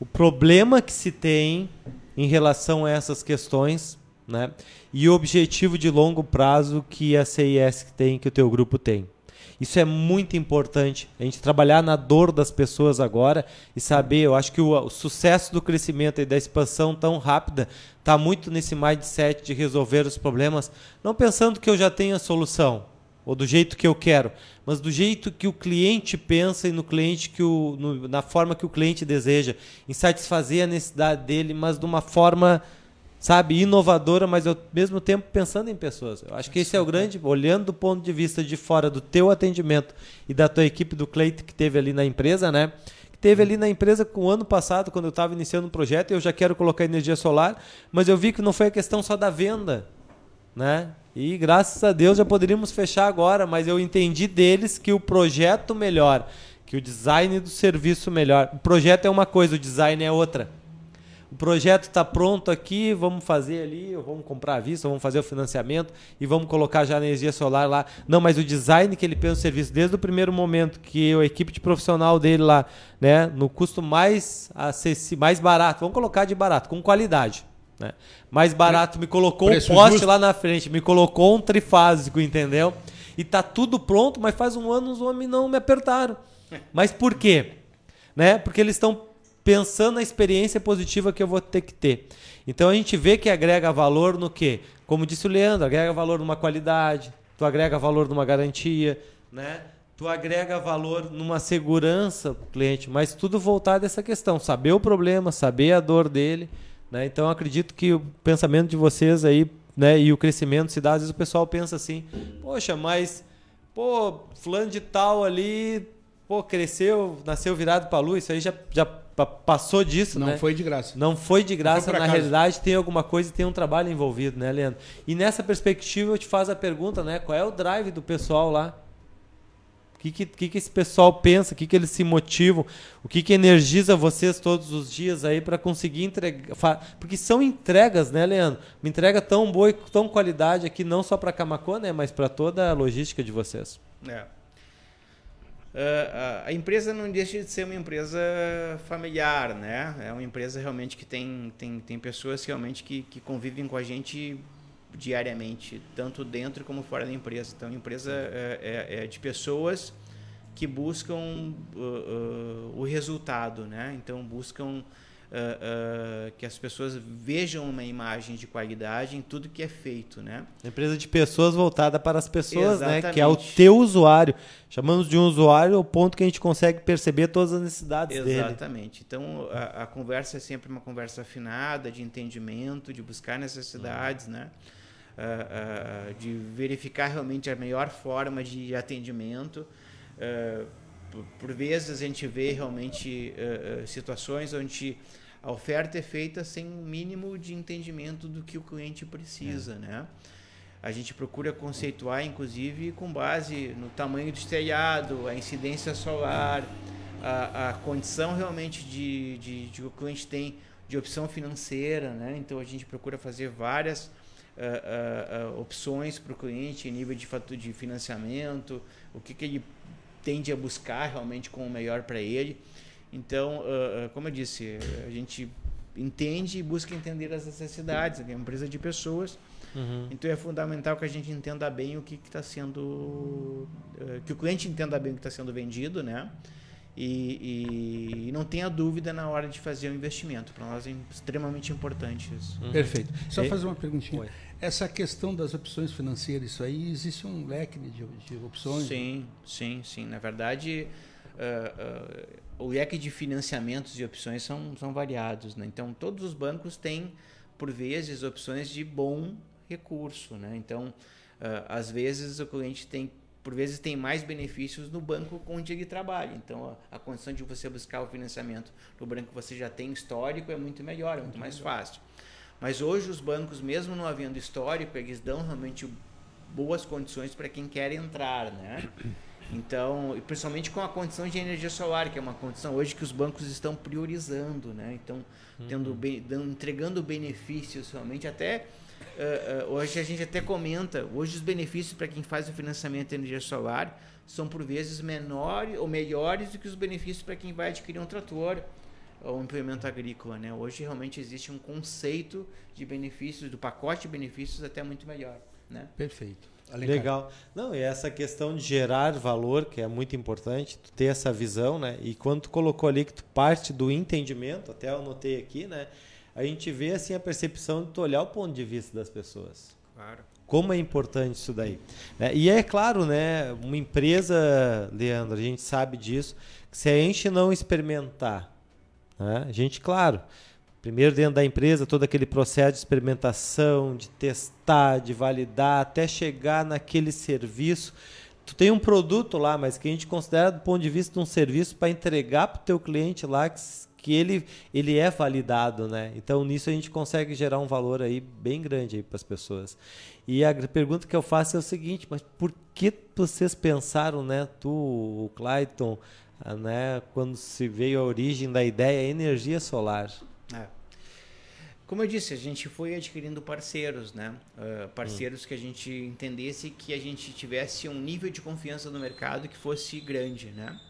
o problema que se tem em relação a essas questões, né, e o objetivo de longo prazo que a CIS tem, que o teu grupo tem. Isso é muito importante, a gente trabalhar na dor das pessoas agora e saber, eu acho que o, o sucesso do crescimento e da expansão tão rápida está muito nesse mindset de resolver os problemas, não pensando que eu já tenho a solução, ou do jeito que eu quero, mas do jeito que o cliente pensa e no cliente que o, no, na forma que o cliente deseja, em satisfazer a necessidade dele, mas de uma forma, sabe, inovadora, mas ao mesmo tempo pensando em pessoas. Eu acho que esse é o grande, olhando do ponto de vista de fora do teu atendimento e da tua equipe do Cleito que teve ali na empresa, né? Que teve ali na empresa com o ano passado, quando eu estava iniciando um projeto, eu já quero colocar energia solar, mas eu vi que não foi a questão só da venda, né? E graças a Deus já poderíamos fechar agora, mas eu entendi deles que o projeto melhor, que o design do serviço melhor. O projeto é uma coisa, o design é outra. O projeto está pronto aqui, vamos fazer ali, vamos comprar a vista, vamos fazer o financiamento e vamos colocar já a energia solar lá. Não, mas o design que ele pensa o serviço desde o primeiro momento que a equipe de profissional dele lá, né, no custo mais acessível, mais barato, vamos colocar de barato, com qualidade. Né? Mais barato, me colocou um poste justo. lá na frente, me colocou um trifásico, entendeu? E tá tudo pronto, mas faz um ano os homens não me apertaram. Mas por quê? Né? Porque eles estão pensando na experiência positiva que eu vou ter que ter. Então a gente vê que agrega valor no quê? Como disse o Leandro, agrega valor numa qualidade, tu agrega valor numa garantia, né? Tu agrega valor numa segurança pro cliente, mas tudo voltado a essa questão, saber o problema, saber a dor dele né? Então acredito que o pensamento de vocês aí né, e o crescimento se dá, às vezes o pessoal pensa assim, poxa, mas pô, fulano de tal ali, pô, cresceu, nasceu virado para a lua, isso aí já, já passou disso, Não né? foi de graça. Não foi de graça, foi na acaso. realidade tem alguma coisa e tem um trabalho envolvido, né, Leandro? E nessa perspectiva eu te faço a pergunta, né? Qual é o drive do pessoal lá? O que, que, que, que esse pessoal pensa? O que, que eles se motivam? O que, que energiza vocês todos os dias aí para conseguir entregar? Porque são entregas, né, Leandro? Uma entrega tão boa e tão qualidade aqui, não só para Camacuã, né, mas para toda a logística de vocês. É. A a empresa não deixa de ser uma empresa familiar, né? É uma empresa realmente que tem, tem, tem pessoas realmente que, que convivem com a gente diariamente, tanto dentro como fora da empresa. Então, a empresa é, é- é de pessoas que buscam uh, uh, o resultado, né? Então, buscam uh, uh, que as pessoas vejam uma imagem de qualidade em tudo que é feito, né? Empresa de pessoas voltada para as pessoas, né? Que é o Exatamente. teu usuário. Chamamos de um usuário o ponto que a gente consegue perceber todas as necessidades dele. Exatamente. Então a, a conversa é sempre uma conversa afinada, de entendimento, de buscar necessidades, né? Ah, ah, de verificar realmente a melhor forma de atendimento. Ah, por, por vezes a gente vê realmente situações onde a oferta é feita sem um mínimo de entendimento do que o cliente precisa, né? A gente procura conceituar, inclusive, com base no tamanho do telhado, a incidência solar, a, a condição realmente de, de, de que o cliente tem de opção financeira, né? Então a gente procura fazer várias ah, ah, opções para o cliente em nível de, de financiamento, o que, que ele tende a buscar realmente como melhor para ele. Então, como eu disse, a gente entende e busca entender as necessidades, é uma empresa de pessoas. Uhum. Então é fundamental que a gente entenda bem o que está sendo. que o cliente entenda bem o que está sendo vendido, né? E, e- e não tenha dúvida na hora de fazer o investimento. Para nós é extremamente importante isso. Perfeito. Só E- fazer uma perguntinha. Oi. Essa questão das opções financeiras, isso aí, existe um leque de, de opções? Sim, sim, sim. Na verdade, ah, ah, o leque de financiamentos e opções são, são variados. Né? Então, todos os bancos têm, por vezes, opções de bom recurso. Né? Então, ah, às vezes, o cliente tem, por vezes, tem mais benefícios no banco onde ele trabalha. Então, a, a condição de você buscar o financiamento no banco que você já tem histórico é muito melhor, é muito mais fácil. Mas hoje os bancos, mesmo não havendo histórico, eles dão realmente boas condições para quem quer entrar, né? [COUGHS] Então, e principalmente com a condição de energia solar, que é uma condição hoje que os bancos estão priorizando, né? Então, tendo be- dando- entregando benefícios realmente até eh, eh, hoje a gente até comenta, hoje os benefícios para quem faz o financiamento de energia solar são por vezes menores ou melhores do que os benefícios para quem vai adquirir um trator um implemento agrícola, né? Hoje realmente existe um conceito de benefícios, do pacote de benefícios até muito melhor, né? Perfeito. Alencar. Legal. Não, e essa questão de gerar valor, que é muito importante, tu ter essa visão, né? E quando tu colocou ali que tu parte do entendimento, até eu anotei aqui, né? A gente vê assim a percepção de tu olhar o ponto de vista das pessoas. Claro. Como é importante isso daí. né? E é claro, né? Uma empresa, Leandro, a gente sabe disso, que se a gente não experimentar, né? a gente, claro, primeiro dentro da empresa, todo aquele processo de experimentação, de testar, de validar, até chegar naquele serviço. Tu tem um produto lá, mas que a gente considera do ponto de vista de um serviço para entregar para o teu cliente lá que, que ele, ele é validado, né? Então nisso a gente consegue gerar um valor aí bem grande aí para as pessoas. E a pergunta que eu faço é o seguinte, mas por que vocês pensaram, né, tu, o Clayton, né, quando se veio a origem da ideia energia solar? É. Como eu disse, a gente foi adquirindo parceiros, né? Ah, parceiros que a gente entendesse que a gente tivesse um nível de confiança no mercado que fosse grande, né?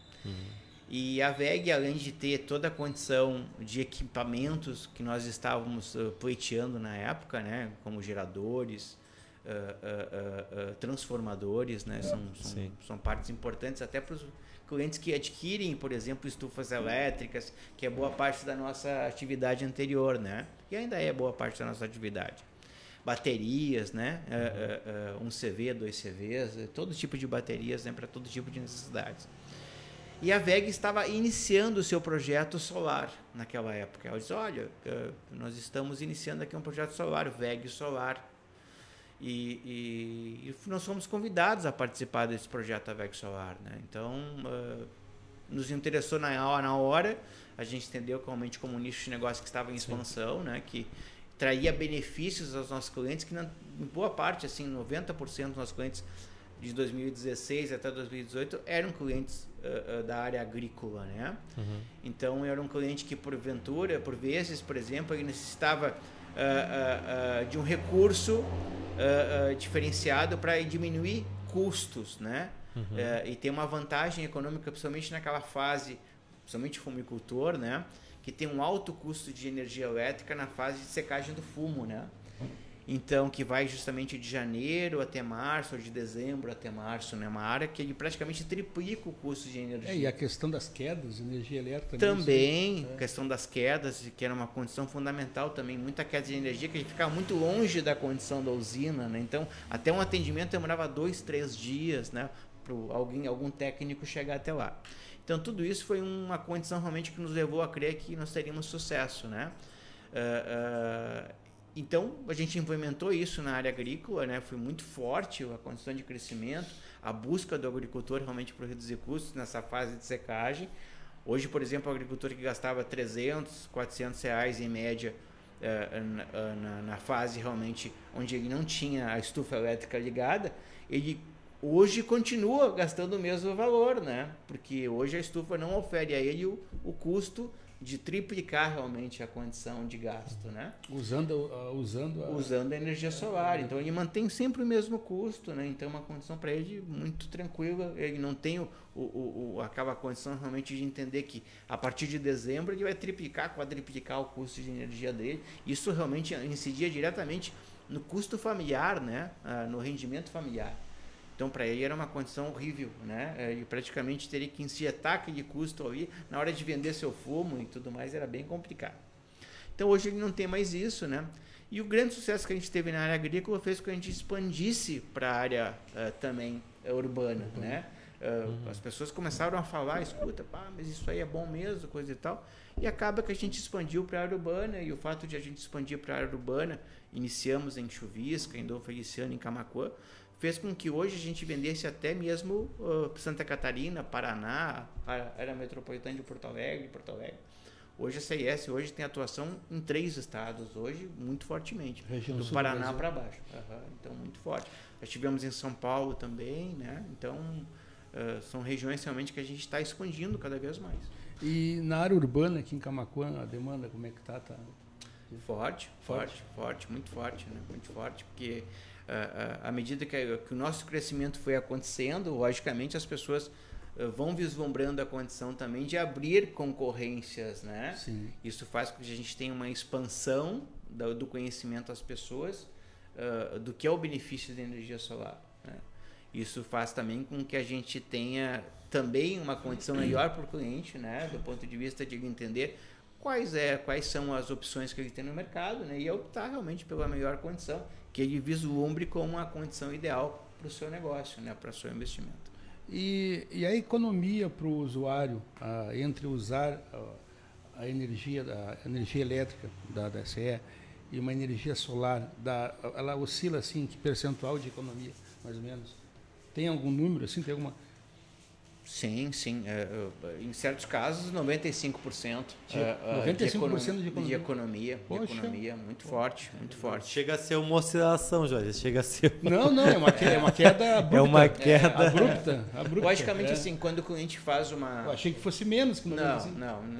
E a VEG, além de ter toda a condição de equipamentos que nós estávamos uh, pleiteando na época, né? Como geradores, ah, transformadores, né? São, são, são partes importantes até para os clientes que adquirem, por exemplo, estufas elétricas, que é boa parte da nossa atividade anterior, né? E ainda é boa parte da nossa atividade. Baterias, né? Ah, ah, ah, um CV, dois CVs, eh, todo tipo de baterias, né? Para todo tipo de necessidades. E a VEG estava iniciando o seu projeto solar naquela época. Ela disse: Olha, eh, nós estamos iniciando aqui um projeto solar, VEG Solar. E, e, e, nós fomos convidados a participar desse projeto AVEC Solar. Né? Então, uh, nos interessou na, na hora, a gente entendeu que realmente como um nicho de negócio que estava em expansão, né? que traía benefícios aos nossos clientes, que em boa parte, assim, 90% dos nossos clientes de 2016 até 2018 eram clientes uh, uh, da área agrícola, né? Uhum. Então era um cliente que porventura, por vezes, por exemplo, ele necessitava uh, de um recurso diferenciado para diminuir custos, né? Uhum. e ter uma vantagem econômica, principalmente naquela fase, principalmente fumicultor, né? Que tem um alto custo de energia elétrica na fase de secagem do fumo, né? Então que vai justamente de janeiro até março, ou de dezembro até março, né? Uma área que ele praticamente triplica o custo de energia. É, e a questão das quedas energia elétrica também. Também, é. questão das quedas, que era uma condição fundamental também, muita queda de energia, que a gente ficava muito longe da condição da usina, né? Então, até um atendimento demorava dois, três dias, né? Para alguém, algum técnico chegar até lá. Então, tudo isso foi uma condição realmente que nos levou a crer que nós teríamos sucesso, né? Uh, uh, então, a gente implementou isso na área agrícola, né? foi muito forte a condição de crescimento, a busca do agricultor realmente para reduzir custos nessa fase de secagem. Hoje, por exemplo, o agricultor que gastava 300, 400 reais em média uh, na, na, na, fase realmente onde ele não tinha a estufa elétrica ligada, ele hoje continua gastando o mesmo valor, né? Porque hoje a estufa não oferece a ele o, o custo de triplicar realmente a condição de gasto, né? Usando, uh, usando, a... usando a energia solar. Então ele mantém sempre o mesmo custo, né? Então é uma condição para ele muito tranquila. Ele não tem o, o, o, aquela condição realmente de entender que a partir de dezembro ele vai triplicar, quadriplicar o custo de energia dele. Isso realmente incidia diretamente no custo familiar, né? Uh, no rendimento familiar. Então, para ele era uma condição horrível, né? É, e praticamente teria que injetar aquele custo ali na hora de vender seu fumo e tudo mais, era bem complicado. Então, hoje ele não tem mais isso, né? E o grande sucesso que a gente teve na área agrícola fez com que a gente expandisse para a área uh, também uh, urbana, uhum. né? Uh, uhum. As pessoas começaram a falar, escuta, pá, mas isso aí é bom mesmo, coisa e tal. E acaba que a gente expandiu para a área urbana e o fato de a gente expandir para a área urbana, iniciamos em Chuvisca, em Dom Feliciano, em Camacuã, fez com que hoje a gente vendesse até mesmo uh, Santa Catarina, Paraná, área metropolitana de Porto Alegre, Porto Alegre. Hoje a CIS hoje tem atuação em três estados, hoje muito fortemente, Região do Paraná para baixo. Uhum, então muito forte. Já tivemos em São Paulo também, né? Então uh, são regiões realmente que a gente está expandindo cada vez mais. E na área urbana aqui em Camacuã, a demanda como é que tá? tá? Forte, forte, forte, muito forte, né? Muito forte, porque à medida que, que, o nosso crescimento foi acontecendo, logicamente as pessoas eh, vão vislumbrando a condição também de abrir concorrências, né? Sim. Isso faz com que a gente tenha uma expansão do, do conhecimento às pessoas uh, do que é o benefício da energia solar. Né? Isso faz também com que a gente tenha também uma condição melhor para o cliente, né? Do ponto de vista de entender quais é quais são as opções que ele tem no mercado, né? E optar realmente pela melhor condição que ele vislumbre como a condição ideal para o seu negócio, né, para o seu investimento. E, e a economia para o usuário, ah, entre usar a, a energia, a energia elétrica da, da SE e uma energia solar, da, ela oscila assim, que percentual de economia, mais ou menos? Tem algum número assim? Tem alguma Sim, sim. É, é, em certos casos, 95%. De, uh, 95% de, economia, de economia. De economia, de economia muito forte, muito forte. Chega a ser uma oscilação, Jorge. Chega a ser. Não, não, é uma queda, é uma queda [LAUGHS] abrupta. É uma queda é, abrupta, abrupta. Logicamente, é. assim, quando o cliente faz uma. Eu achei que fosse menos que 95. Não, não.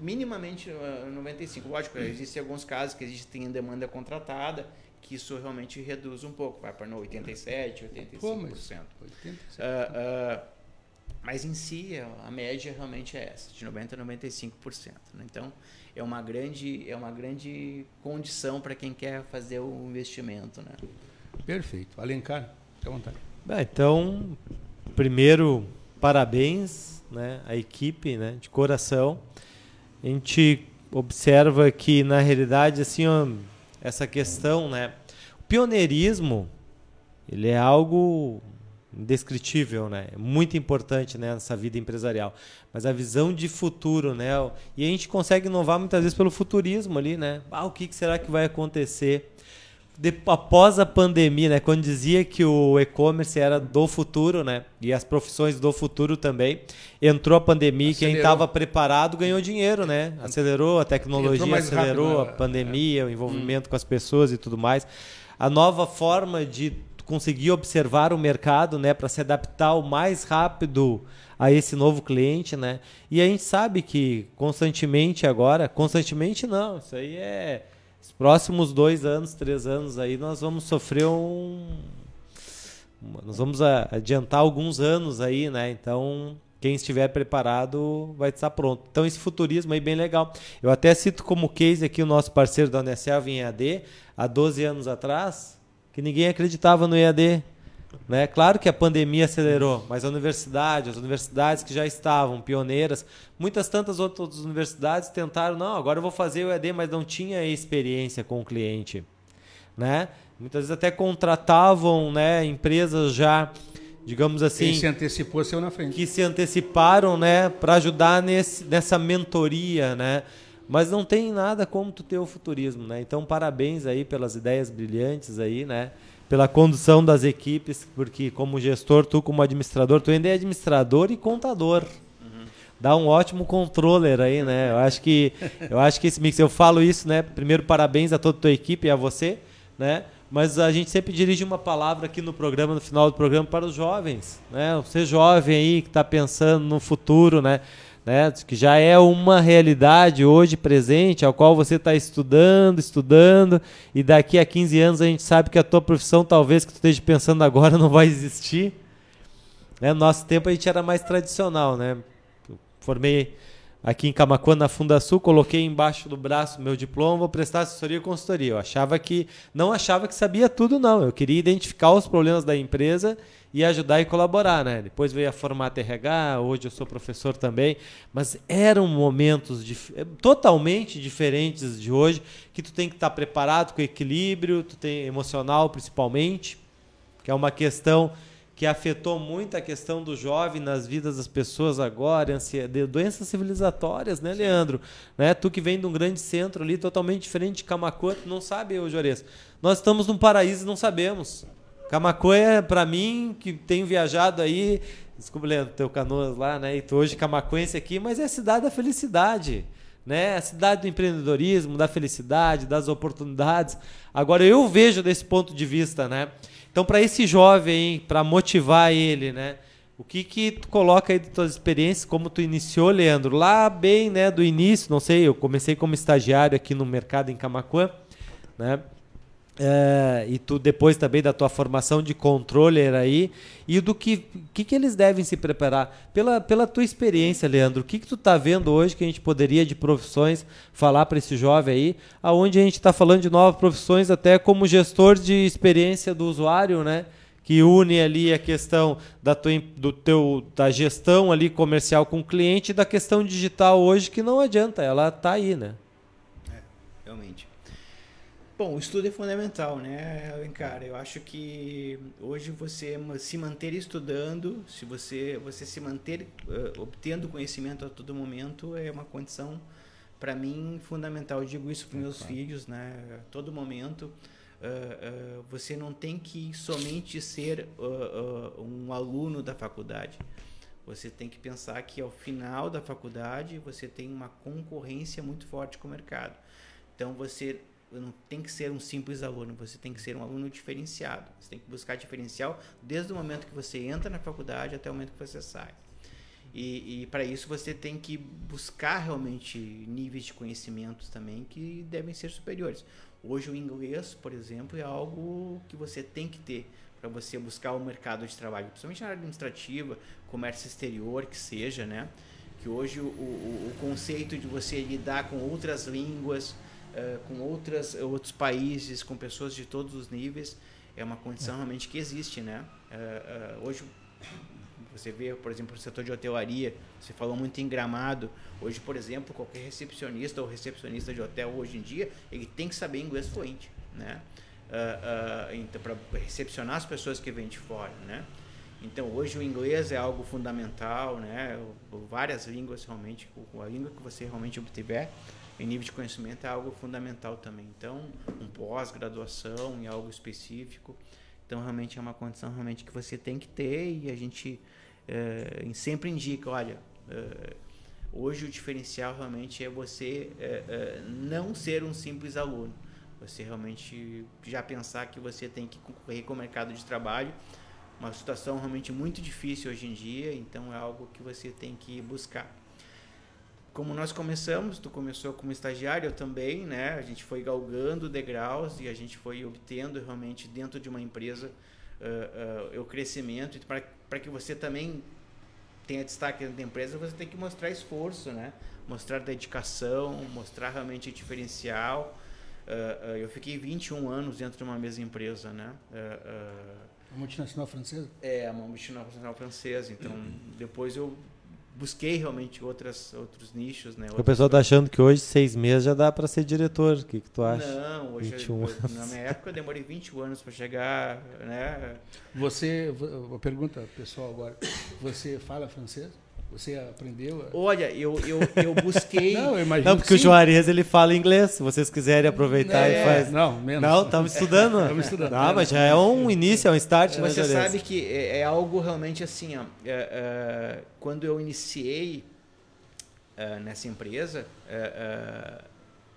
minimamente 95. Lógico, hum. existem alguns casos que existem demanda contratada que isso realmente reduz um pouco, vai para 87, 85%. Pô, mas 87%. Uh, uh, mas em si, a média realmente é essa, de 90% a 95%. Né? Então, é uma grande, é uma grande condição para quem quer fazer o investimento. Né? Perfeito. Alencar, fique à vontade. Bem, então, primeiro, parabéns né, à equipe, né, de coração. A gente observa que, na realidade, assim, ó, essa questão, né, o pioneirismo, ele é algo indescritível, né? É muito importante né, nessa vida empresarial. Mas a visão de futuro, né? E a gente consegue inovar muitas vezes pelo futurismo ali, né? Ah, o que será que vai acontecer? de, após a pandemia, né, quando dizia que o e-commerce era do futuro, né, e as profissões do futuro também, entrou a pandemia, acelerou. quem estava preparado ganhou dinheiro, né, acelerou a tecnologia, acelerou rápido, né? a pandemia, é. o envolvimento hum. com as pessoas e tudo mais. A nova forma de conseguir observar o mercado, né, para se adaptar o mais rápido a esse novo cliente, né? E a gente sabe que constantemente agora, constantemente não, isso aí é os próximos dois anos, três anos aí nós vamos sofrer um, nós vamos adiantar alguns anos aí, né? Então quem estiver preparado vai estar pronto. Então esse futurismo aí bem legal. Eu até cito como case aqui o nosso parceiro da Unicef em EAD, há 12 anos atrás, que ninguém acreditava no EAD. Né? Claro que a pandemia acelerou, mas a universidade, as universidades que já estavam pioneiras, muitas tantas outras universidades tentaram, não, agora eu vou fazer o EAD, mas não tinha experiência com o cliente. Né? Muitas vezes até contratavam né, empresas já, digamos assim. Quem se antecipou saiu na frente. Que se anteciparam né, para ajudar nesse, nessa mentoria. Né? Mas não tem nada como tu ter o futurismo, né? Então, parabéns aí pelas ideias brilhantes aí, né? Pela condução das equipes, porque como gestor, tu como administrador, tu ainda é administrador e contador. Uhum. Dá um ótimo controller aí, né? Eu acho que eu acho que esse mix, eu falo isso, né? Primeiro parabéns a toda a tua equipe e a você, né? Mas a gente sempre dirige uma palavra aqui no programa, no final do programa, para os jovens, né? Você jovem aí que está pensando no futuro, né? Né, que já é uma realidade hoje presente, ao qual você está estudando, estudando, e daqui a 15 anos a gente sabe que a tua profissão, talvez que tu esteja pensando agora, [LAUGHS] não vai existir. Né? No nosso tempo a gente era mais tradicional, né? Formei aqui em Camacuã, na Fundasul, coloquei embaixo do braço meu diploma, vou prestar assessoria e consultoria. Eu achava que, não achava que sabia tudo, não. Eu queria identificar os problemas da empresa e ajudar e colaborar, né? Depois veio a Formata RH, hoje eu sou professor também, mas eram momentos dif eh, totalmente diferentes de hoje, que tu tem que estar preparado com equilíbrio, tu tem emocional principalmente, que é uma questão que afetou muito a questão do jovem nas vidas das pessoas agora, ansiedade, doenças civilizatórias, né, Leandro? Né? Tu que vem de um grande centro ali, totalmente diferente de Camacuã, tu não sabe, ô Juarez. Nós estamos num paraíso e não sabemos. Camacuã, para mim, que tenho viajado aí, desculpa, Leandro, teu canoas lá, né? E tu hoje camacuense aqui, mas é a cidade da felicidade, né? A cidade do empreendedorismo, da felicidade, das oportunidades. Agora eu vejo desse ponto de vista, né? Então, para esse jovem, para motivar ele, né? O que que tu coloca aí de tuas experiências, como tu iniciou, Leandro? Lá bem, né, do início, não sei, eu comecei como estagiário aqui no mercado em Camacuã, né? É, e tu depois também da tua formação de controller aí e do que, que que eles devem se preparar? Pela, pela tua experiência Leandro o que que tu tá vendo hoje que a gente poderia de profissões falar para esse jovem aí aonde a gente está falando de novas profissões até como gestor de experiência do usuário né? Que une ali a questão da tua, do teu da gestão ali comercial com o cliente e da questão digital hoje que não adianta ela tá aí né? É, realmente Bom, o estudo é fundamental, né, cara? Eu acho que hoje você se manter estudando, se você você se manter uh, obtendo conhecimento a todo momento é uma condição para mim fundamental. Eu digo isso para meus claro. filhos, né? A todo momento uh, uh, você não tem que somente ser um aluno da faculdade. Você tem que pensar que ao final da faculdade você tem uma concorrência muito forte com o mercado. Então você não tem que ser um simples aluno, você tem que ser um aluno diferenciado. Você tem que buscar diferencial desde o momento que você entra na faculdade até o momento que você sai. E, e para isso você tem que buscar realmente níveis de conhecimentos também que devem ser superiores. Hoje o inglês, por exemplo, é algo que você tem que ter para você buscar o mercado de trabalho, principalmente na área administrativa, comércio exterior, que seja, né? Que hoje o, o, o conceito de você lidar com outras línguas, uh, com outras, outros países, com pessoas de todos os níveis, é uma condição realmente que existe, né? Uh, hoje você vê, por exemplo, o setor de hotelaria, você falou muito em gramado. Hoje, por exemplo, qualquer recepcionista ou recepcionista de hotel hoje em dia, ele tem que saber inglês fluente, né? Uh, uh, então, para recepcionar as pessoas que vêm de fora, né? Então, hoje o inglês é algo fundamental, né? Várias línguas realmente, a língua que você realmente obtiver, em nível de conhecimento é algo fundamental também. Então, um pós-graduação em algo específico. Então, realmente é uma condição realmente que você tem que ter e a gente é, sempre indica, olha, é, hoje o diferencial realmente é você é, não ser um simples aluno. Você realmente já pensar que você tem que concorrer com o mercado de trabalho, uma situação realmente muito difícil hoje em dia, então é algo que você tem que buscar como nós começamos, tu começou como estagiário, eu também, né? A gente foi galgando degraus e a gente foi obtendo realmente dentro de uma empresa uh, uh, o crescimento. E para que você também tenha destaque dentro da empresa, você tem que mostrar esforço, né? Mostrar dedicação, mostrar realmente diferencial. Uh, eu fiquei 21 anos dentro de uma mesma empresa, né? uma multinacional francesa? É, uma multinacional francesa. Então, depois eu busquei realmente outras, outros nichos, né? O pessoal está achando que hoje, seis meses, já dá para ser diretor. O que, que tu acha? Não, hoje, 21 eu, na minha época, eu demorei 21 anos para chegar, né? Você, uma pergunta pessoal agora, você fala francês? Você aprendeu? Olha, eu, eu, eu busquei. [LAUGHS] não, eu imagino. Não, porque o Juarez ele fala inglês. Se vocês quiserem aproveitar é, e faz. Não, menos. Não, estamos estudando. [LAUGHS] Estamos estudando. Ah, mas já é um início, é um start. Né, Você sabe que é, é, algo realmente assim, ó. É, é, quando eu iniciei é, nessa empresa, é,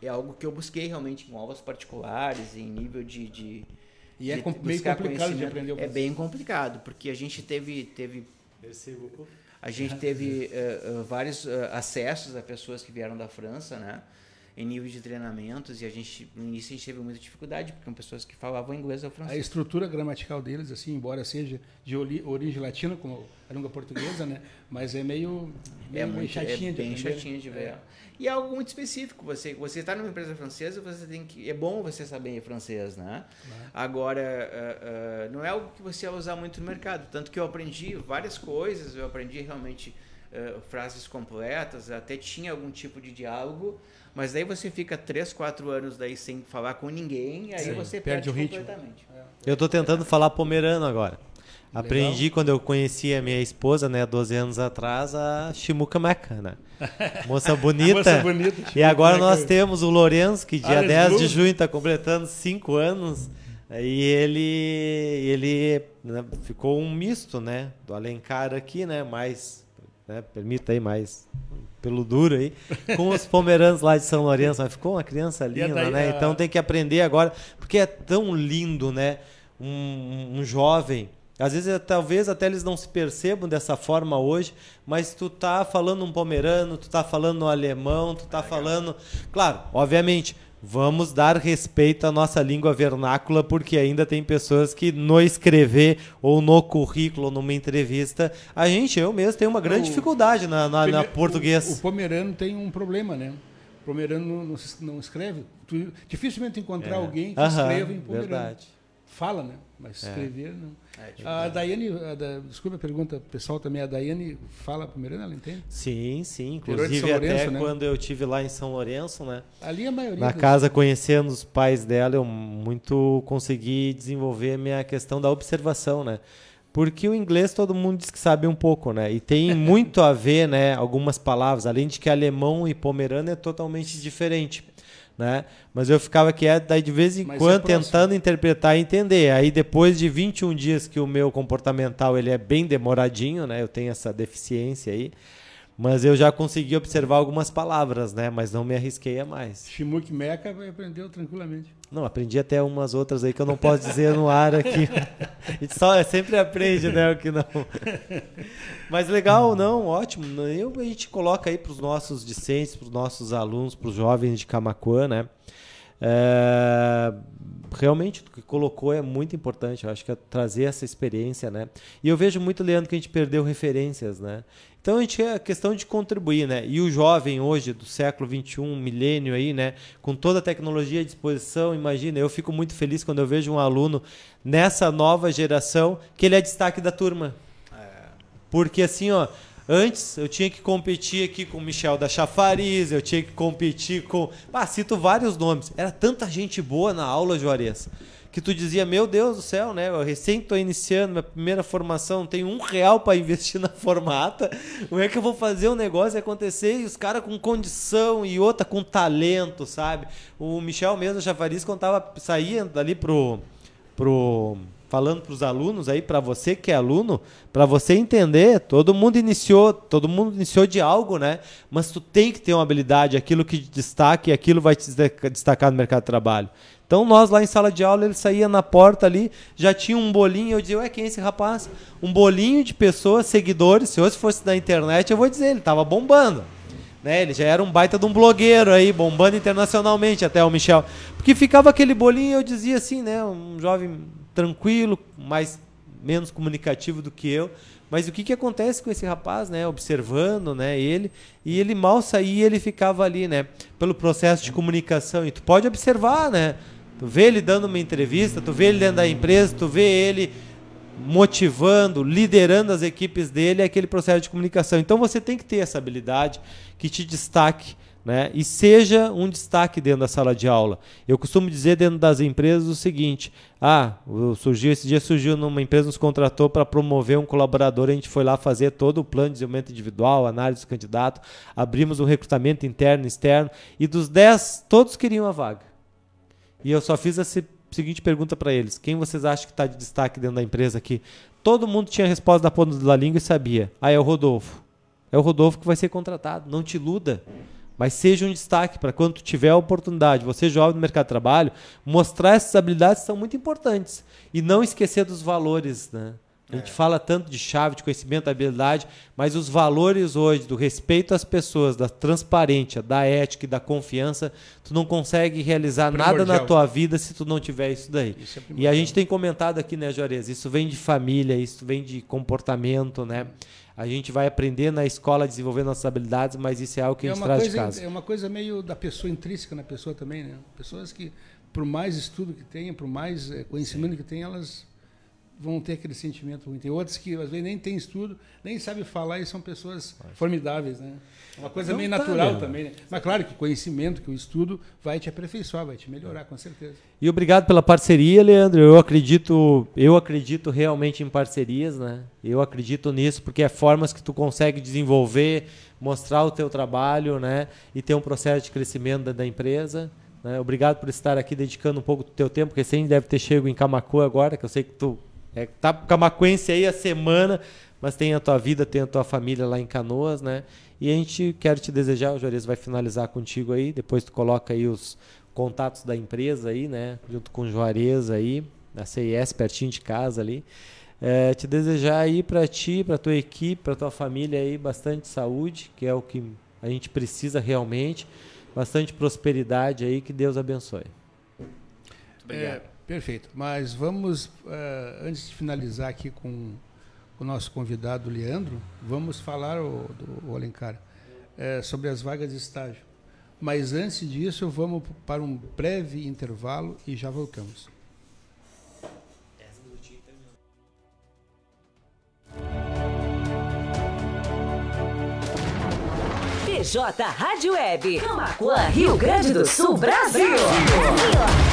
é, algo que eu busquei realmente em aulas particulares, em nível de. de e é de meio complicado de aprender. É bem complicado, porque a gente teve. teve a gente teve uh, uh, vários uh, acessos a pessoas que vieram da França, né? Em nível de treinamentos, e a gente, no início, a gente teve muita dificuldade, porque são pessoas que falavam inglês ou francês. A estrutura gramatical deles, assim, embora seja de origem latina, como a língua portuguesa, né? Mas é meio, meio é muito, chatinha é de bem aprender. chatinha de ver. É. E é algo muito específico. Você você está numa empresa francesa, você tem que é bom você saber francês, né? Agora uh, uh, não é algo que você vai usar muito no mercado. Tanto que eu aprendi várias coisas. Eu aprendi realmente uh, frases completas. Até tinha algum tipo de diálogo. Mas daí você fica 3, 4 anos daí sem falar com ninguém, e aí Sim, você perde, perde o ritmo. completamente. Eu estou tentando falar pomerano agora. Aprendi Legal. quando eu conheci a minha esposa, né, 12 anos atrás, a Shimuka Meca, né? [LAUGHS] Moça bonita. Moça bonita e agora nós temos o Lourenço, que dia Alex 10 Blue. de junho está completando 5 anos. E ele, ele né, ficou um misto, né? Do Alencar aqui, né? Mais, né, permita aí, mais pelo duro aí, com os pomeranos lá de São Lourenço. Mas ficou uma criança linda, daí, né? Então tem que aprender agora, porque é tão lindo, né? um, um jovem às vezes, é, talvez até eles não se percebam dessa forma hoje, mas tu tá falando um pomerano, tu tá falando um alemão, tu tá falando. Claro, obviamente, vamos dar respeito à nossa língua vernácula, porque ainda tem pessoas que no escrever ou no currículo, numa entrevista, a gente, eu mesmo, tenho uma grande o, dificuldade na, na, na português. O, o, pomerano tem um problema, né? O pomerano não, não, escreve. Tu, dificilmente encontrar é. alguém que escreva em pomerano. Verdade. Fala, né? Mas é. escrever é. não. É, a Daiane, a da, desculpa a pergunta pessoal também, a Daiane fala pomerana, ela entende? Sim, sim. Inclusive Lourenço, até né? quando eu tive lá em São Lourenço, né? Ali a maioria. Na casa, conhecendo os pais dela, eu muito consegui desenvolver a minha questão da observação, né? Porque o inglês todo mundo diz que sabe um pouco, né? E tem muito a ver, né? Algumas palavras, além de que alemão e pomerano é totalmente diferente né? Mas eu ficava quieto, daí de vez em Mas quando é tentando interpretar e entender. Aí depois de 21 dias que o meu comportamental ele é bem demoradinho, né? Eu tenho essa deficiência aí. Mas eu já consegui observar algumas palavras, né? Mas não me arrisquei a mais. Shimuk Meca aprendeu tranquilamente. Não, aprendi até umas outras aí que eu não posso dizer no ar aqui. [LAUGHS] A gente só sempre aprende, né? O que não. Mas legal, não, ótimo. Eu, a gente coloca aí para os nossos discentes, para os nossos alunos, para os jovens de Camacuã, né? É, realmente o que colocou é muito importante. Eu acho que é trazer essa experiência, né? E eu vejo muito, Leandro, que a gente perdeu referências, né? Então a gente é a questão de contribuir, né? E o jovem hoje do século 21, milênio aí, né? Com toda a tecnologia à disposição, imagina, eu fico muito feliz quando eu vejo um aluno nessa nova geração que ele é destaque da turma. É. Porque assim, ó, Antes eu tinha que competir aqui com o Michel da Chafariz, eu tinha que competir com. Ah, cito vários nomes. Era tanta gente boa na aula, Juarez, que tu dizia, meu Deus do céu, né? Eu recém estou iniciando minha primeira formação, não tenho um real para investir [LAUGHS] na formata. Como é que eu vou fazer o um negócio acontecer? E os caras com condição e outra com talento, sabe? O Michel mesmo, Javariz, contava, saía dali pro, pro falando para os alunos aí, para você que é aluno, para você entender, todo mundo iniciou, todo mundo iniciou de algo, né? Mas tu tem que ter uma habilidade, aquilo que te destaca e aquilo vai te destacar no mercado de trabalho. Então nós lá em sala de aula, ele saía na porta ali, já tinha um bolinho, eu dizia, ué, quem é esse rapaz? Um bolinho de pessoas, seguidores, se hoje fosse da internet, eu vou dizer, ele estava bombando. Né? Ele já era um baita de um blogueiro aí, bombando internacionalmente até o Michel. Porque ficava aquele bolinho, eu dizia assim, né? Um jovem tranquilo, mais menos comunicativo do que eu. Mas o que, que acontece com esse rapaz, né? Observando, né? Ele e ele mal saía, ele ficava ali, né? Pelo processo de comunicação. E tu pode observar, né? Tu vê ele dando uma entrevista, tu vê ele dentro da empresa, tu vê ele motivando, liderando as equipes dele, é aquele processo de comunicação. Então você tem que ter essa habilidade que te destaque né? e seja um destaque dentro da sala de aula. Eu costumo dizer dentro das empresas o seguinte: ah, surgiu esse dia surgiu numa empresa nos contratou para promover um colaborador, a gente foi lá fazer todo o plano de desenvolvimento individual, análise do candidato, abrimos um recrutamento interno e externo e dos 10 todos queriam a vaga. E eu só fiz a seguinte pergunta para eles: quem vocês acham que está de destaque dentro da empresa aqui? Todo mundo tinha a resposta da ponta da língua e sabia. Ah, é o Rodolfo. É o Rodolfo que vai ser contratado. Não te iluda mas seja um destaque para quando tiver a oportunidade, você jovem no mercado de trabalho, mostrar essas habilidades são muito importantes e não esquecer dos valores, né? A gente é. fala tanto de chave, de conhecimento, habilidade, mas os valores hoje do respeito às pessoas, da transparência, da ética e da confiança, tu não consegue realizar nada na tua vida se tu não tiver isso daí. Isso é e a gente tem comentado aqui, né, Juarez? Isso vem de família, isso vem de comportamento, né? A gente vai aprender na escola desenvolver nossas habilidades, mas isso é algo que é a gente traz coisa, de casa. É uma coisa meio da pessoa intrínseca na pessoa também, né? Pessoas que, por mais estudo que tenham, por mais eh, conhecimento Sim. que tenham, elas vão ter aquele sentimento ruim. Tem outros que às vezes nem têm estudo, nem sabem falar e são pessoas formidáveis, né? Uma coisa Não meio tá natural mesmo. também, né? Mas claro que o conhecimento, que o estudo vai te aperfeiçoar, vai te melhorar, com certeza. E obrigado pela parceria, Leandro. Eu acredito, eu acredito realmente em parcerias, né? Eu acredito nisso porque é formas que tu consegue desenvolver, mostrar o teu trabalho, né? E ter um processo de crescimento da, da empresa. Né? Obrigado por estar aqui dedicando um pouco do teu tempo, porque você deve ter chego em Camacu agora, que eu sei que tu é, tá camacuense aí a semana, mas tem a tua vida, tem a tua família lá em Canoas, né? E a gente quer te desejar, o Juarez vai finalizar contigo aí, depois tu coloca aí os contatos da empresa aí, né? Junto com o Juarez aí, da CIS, pertinho de casa ali. É, te desejar aí para ti, para tua equipe, para tua família aí bastante saúde, que é o que a gente precisa realmente, bastante prosperidade aí, que Deus abençoe. Muito obrigado. É, Perfeito. Mas vamos, uh, antes de finalizar aqui com o nosso convidado Leandro, vamos falar, o, do, o Alencar, uh, sobre as vagas de estágio. Mas antes disso, vamos para um breve intervalo e já voltamos. PJ Rádio Web, Camacuã, Rio Grande do Sul, Brasil. Brasil.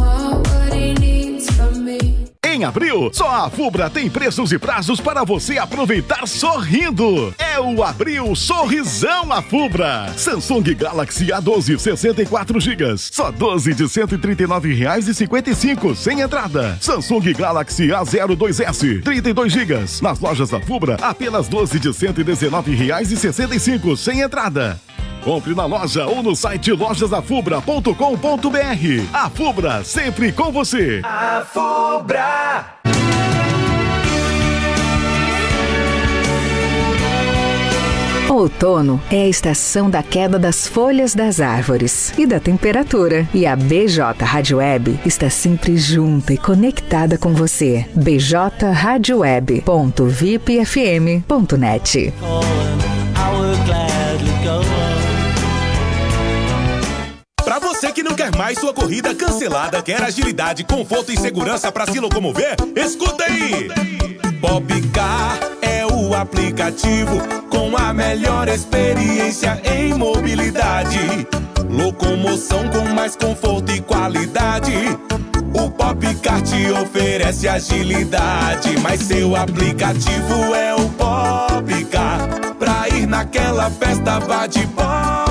Em abril, só a Fubra tem preços e prazos para você aproveitar sorrindo. É o Abril Sorrisão a Fubra. Samsung Galaxy A12 64 GB, só 12 de 139 reais e 55 sem entrada. Samsung Galaxy A02s 32 GB, nas lojas da Fubra apenas 12 de 119 reais e 65 sem entrada. Compre na loja ou no site lojasafubra.com.br. A Fubra, sempre com você. A Fubra. Outono é a estação da queda das folhas das árvores e da temperatura. E a BJ Rádio Web está sempre junta e conectada com você. bjradioweb.vipfm.net você que não quer mais sua corrida cancelada, quer agilidade, conforto e segurança para se locomover, escuta aí! Popcar é o aplicativo com a melhor experiência em mobilidade. Locomoção com mais conforto e qualidade. O Popcar te oferece agilidade, mas seu aplicativo é o Popcar. Pra ir naquela festa vá de Popcar,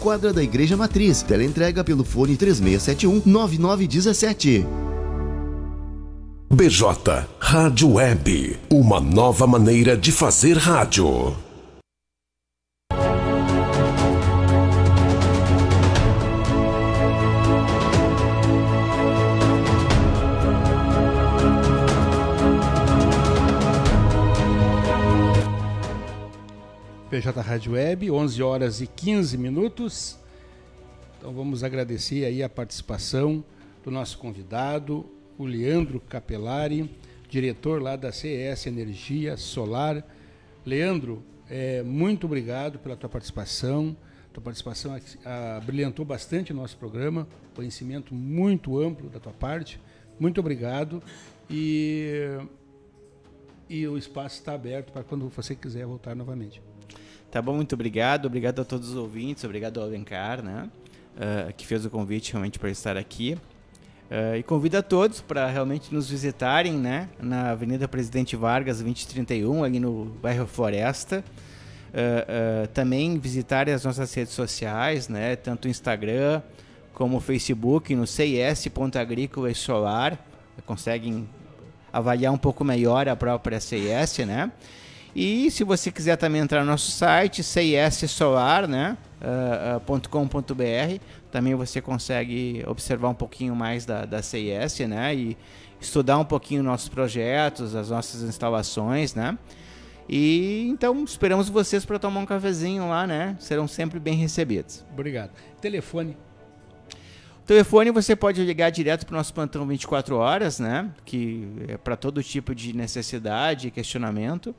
quadra da Igreja Matriz. Teleentrega pelo fone 3671 9917. BJ Rádio Web, uma nova maneira de fazer rádio. PJ Rádio Web, 11 horas e 15 minutos. Então vamos agradecer aí a participação do nosso convidado, o Leandro Capelari, diretor lá da CS Energia Solar. Leandro, é, muito obrigado pela tua participação. Tua participação brilhantou bastante o nosso programa, conhecimento muito amplo da tua parte. Muito obrigado e, e o espaço está aberto para quando você quiser voltar novamente. Tá bom, muito obrigado. Obrigado a todos os ouvintes, obrigado ao Alencar, né? Uh, que fez o convite realmente para estar aqui. Uh, e convido a todos para realmente nos visitarem, né? Na Avenida Presidente Vargas, 2031, ali no bairro Floresta. Uh, também visitarem as nossas redes sociais, né? Tanto o Instagram como o Facebook, no cis.agrícola e solar. Conseguem avaliar um pouco melhor a própria CIS, né? E se você quiser também entrar no nosso site, cissolar, né? Uh, uh, .com.br também você consegue observar um pouquinho mais da, da CIS, né? E estudar um pouquinho nossos projetos, as nossas instalações, né? E então esperamos vocês para tomar um cafezinho lá, né? Serão sempre bem recebidos. Obrigado. Telefone. O telefone você pode ligar direto para o nosso plantão 24 horas, né? Que é para todo tipo de necessidade e questionamento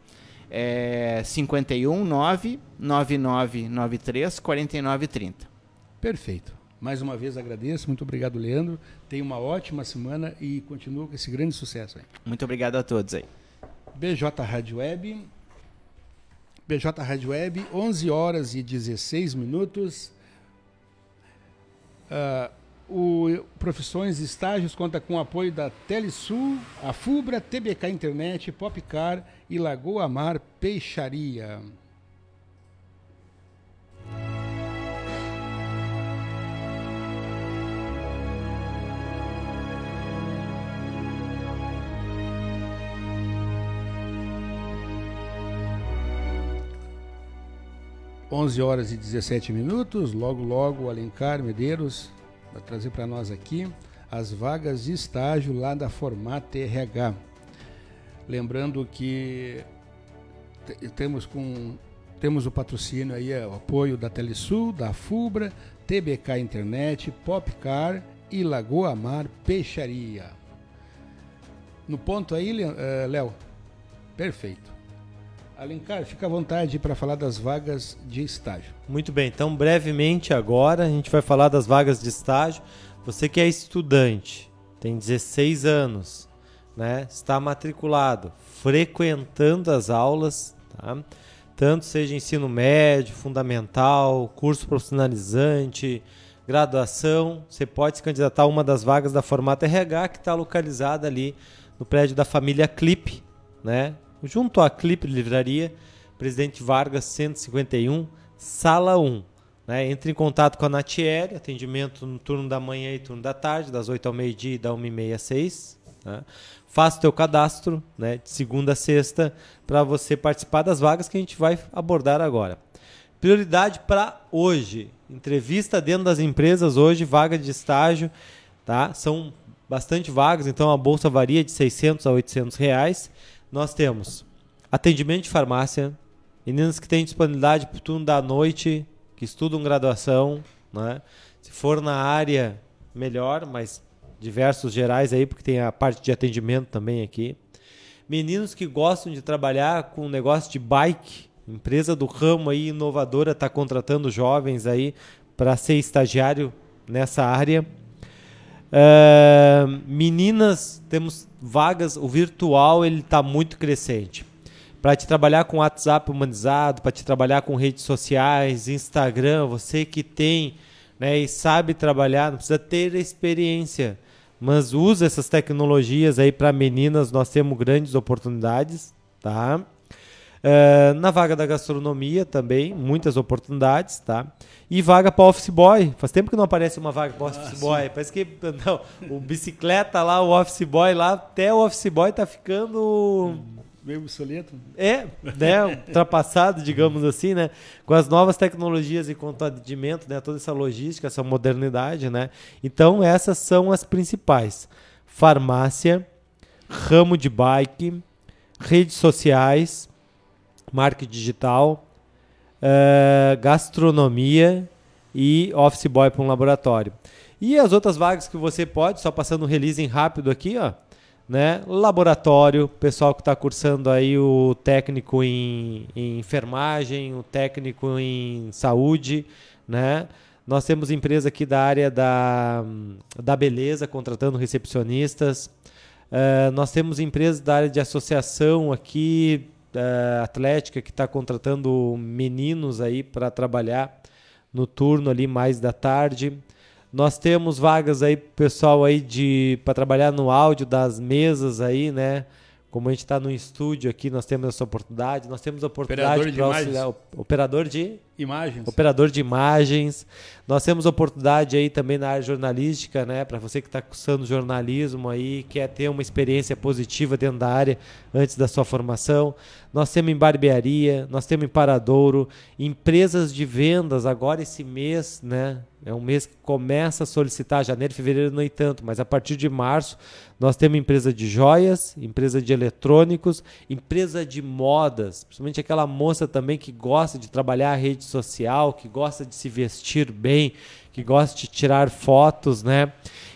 é 51 9 9993 4930. Perfeito. Mais uma vez agradeço, muito obrigado, Leandro. Tenha uma ótima semana e continua com esse grande sucesso aí. Muito obrigado a todos aí. BJ Rádio Web. BJ Rádio Web, 11 horas e 16 minutos. Uh, o Profissões e Estágios conta com o apoio da Telesul, a Fubra, TBK Internet, Popcar e Lagoa Mar Peixaria. Onze horas e 17 minutos, logo logo Alencar Medeiros vai trazer para nós aqui as vagas de estágio lá da Formata RH. Lembrando que temos com temos o patrocínio aí, o apoio da Telesul, da Fubra, TBK Internet, Popcar e Lagoa Mar Peixaria. No ponto aí, eh, Léo? Perfeito. Alencar, fica à vontade para falar das vagas de estágio. Muito bem, então brevemente agora a gente vai falar das vagas de estágio. Você que é estudante, tem 16 anos, né, está matriculado, frequentando as aulas, tá? tanto seja ensino médio, fundamental, curso profissionalizante, graduação, você pode se candidatar a uma das vagas da Formata RH que está localizada ali no prédio da família Clip, né? Junto à Clip Livraria, Presidente Vargas 151, sala 1. Né? Entre em contato com a Natiele, atendimento no turno da manhã e turno da tarde, das 8 ao meio-dia e da 1 e meia às 6. Né? Faça o teu cadastro né, de segunda a sexta para você participar das vagas que a gente vai abordar agora. Prioridade para hoje. Entrevista dentro das empresas hoje, vaga de estágio. Tá? São bastante vagas, então a bolsa varia de 600 a 800 reais. Nós temos atendimento de farmácia, meninas que têm disponibilidade para o turno da noite, que estudam graduação, né? Se for na área, melhor, mas diversos gerais aí, porque tem a parte de atendimento também aqui. Meninos que gostam de trabalhar com negócio de bike, empresa do ramo aí inovadora está contratando jovens aí para ser estagiário nessa área. Meninas, temos vagas, o virtual ele está muito crescente para te trabalhar com WhatsApp humanizado, para te trabalhar com redes sociais, Instagram, você que tem né, e sabe trabalhar, não precisa ter experiência, mas usa essas tecnologias aí para meninas, nós temos grandes oportunidades, tá? Uh, na vaga da gastronomia também, muitas oportunidades, tá? E vaga para office boy. Faz tempo que não aparece uma vaga para office ah, boy. Sim. Parece que [LAUGHS] não, o bicicleta lá, o office boy lá, até o office boy tá ficando meio obsoleto. É, né, ultrapassado, [LAUGHS] digamos assim, né? Com as novas tecnologias e quanto atendimento, né, toda essa logística, essa modernidade, né? Então essas são as principais: farmácia, ramo de bike, redes sociais, marketing digital, uh, gastronomia e office boy para um laboratório. E as outras vagas que você pode, só passando um release rápido aqui, ó né? Laboratório, pessoal que está cursando aí o técnico em, em, enfermagem, o técnico em saúde, né? Nós temos empresa aqui da área da, da beleza, contratando recepcionistas. Uh, nós temos empresas da área de associação aqui, uh, atlética, que está contratando meninos aí para trabalhar no turno ali mais da tarde. Nós temos vagas aí pessoal aí de para trabalhar no áudio das mesas aí, né? Como a gente está no estúdio aqui, nós temos essa oportunidade. Nós temos a oportunidade para auxiliar operador de imagens. Operador de imagens. Nós temos oportunidade aí também na área jornalística, né? Para você que está cursando jornalismo aí, quer ter uma experiência positiva dentro da área antes da sua formação. Nós temos em barbearia, nós temos em paradouro, empresas de vendas agora esse mês, né? É um mês que começa a solicitar, janeiro, fevereiro não é tanto, mas a partir de março nós temos empresa de joias, empresa de eletrônicos, empresa de modas, principalmente aquela moça também que gosta de trabalhar a rede social, que gosta de se vestir bem, que gosta de tirar fotos, né?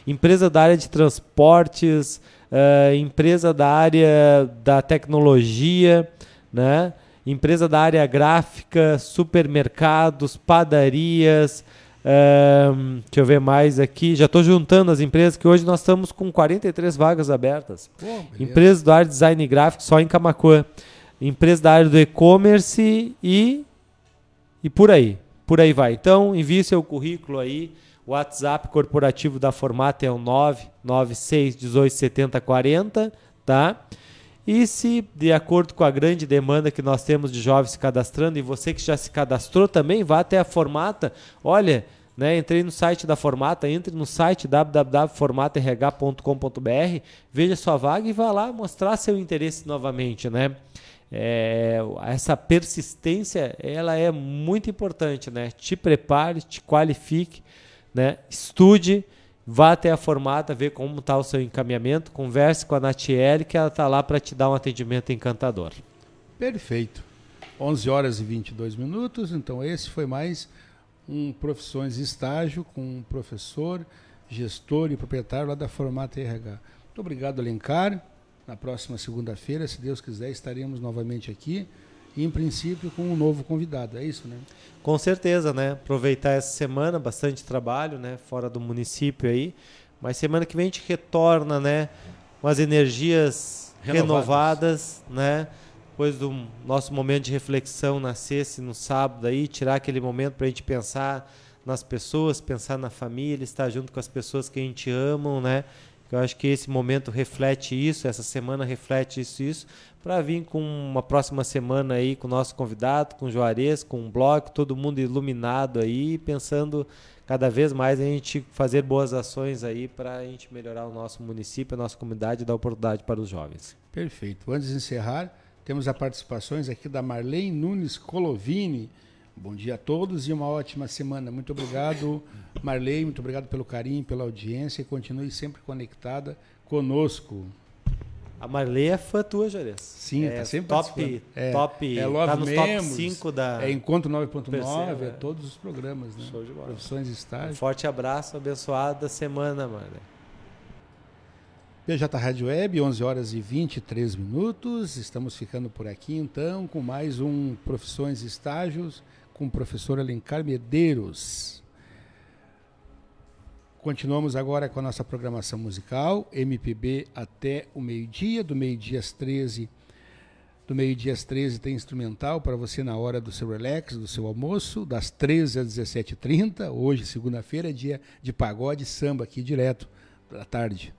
Empresa da área de transportes, uh, empresa da área da tecnologia, né? Empresa da área gráfica, supermercados, padarias, um, deixa eu ver mais aqui. Já estou juntando as empresas que hoje nós estamos com 43 vagas abertas. Pô, empresas do área de design gráfico só em Camacuã. Empresas da área do e-commerce e, e por aí. Por aí vai. Então, envie seu currículo aí. O WhatsApp corporativo da Formata é o 996 18 70 40, tá? E se, de acordo com a grande demanda que nós temos de jovens se cadastrando, e você que já se cadastrou também, vá até a Formata. Olha, né, entrei no site da Formata, entre no site www.formatarh.com.br, veja sua vaga e vá lá mostrar seu interesse novamente, né? É, essa persistência ela é muito importante, né? Te prepare, te qualifique, né? Estude Vá até a formata, ver como está o seu encaminhamento, converse com a Natiele, que ela está lá para te dar um atendimento encantador. Perfeito. 11 horas e 22 minutos, então esse foi mais um Profissões Estágio com um professor gestor e proprietário lá da Formata RH. Muito obrigado, Alencar. Na próxima segunda-feira, se Deus quiser, estaremos novamente aqui e, em princípio, com um novo convidado. É isso, né? Com certeza, né? Aproveitar essa semana, bastante trabalho, né? Fora do município aí. Mas semana que vem a gente retorna, né? Com as energias renovadas, renovadas né? Depois do nosso momento de reflexão na sexta e no sábado aí, tirar aquele momento para a gente pensar nas pessoas, pensar na família, estar junto com as pessoas que a gente ama, né? Eu acho que esse momento reflete isso, essa semana reflete isso, isso para vir com uma próxima semana aí com o nosso convidado, com o Juarez, com um blog, todo mundo iluminado aí, pensando cada vez mais a gente fazer boas ações aí para a gente melhorar o nosso município, a nossa comunidade e dar oportunidade para os jovens. Perfeito. Antes de encerrar, temos as participações aqui da Marlene Nunes Colovini. Bom dia a todos e uma ótima semana. Muito obrigado, Marlene, muito obrigado pelo carinho, pela audiência e continue sempre conectada conosco. A Marley é fã tua, Jerez. Sim, é, tá sempre top, é, top, é Love tá nos top 5 da... É Encontro 9.9, é. é todos os programas, né? Show de bola. Profissões estágio. Um forte abraço, abençoada semana, Marley. BJ Rádio Web, 11 horas e 23 minutos. Estamos ficando por aqui, então, com mais um Profissões e Estágios com o professor Alencar Medeiros. Continuamos agora com a nossa programação musical, MPB até o meio-dia, do meio-dia às 13. Do meio-dia às 13 tem instrumental para você na hora do seu relax, do seu almoço, das 13 às 17h30. Hoje, segunda-feira, é dia de pagode e samba aqui direto da tarde.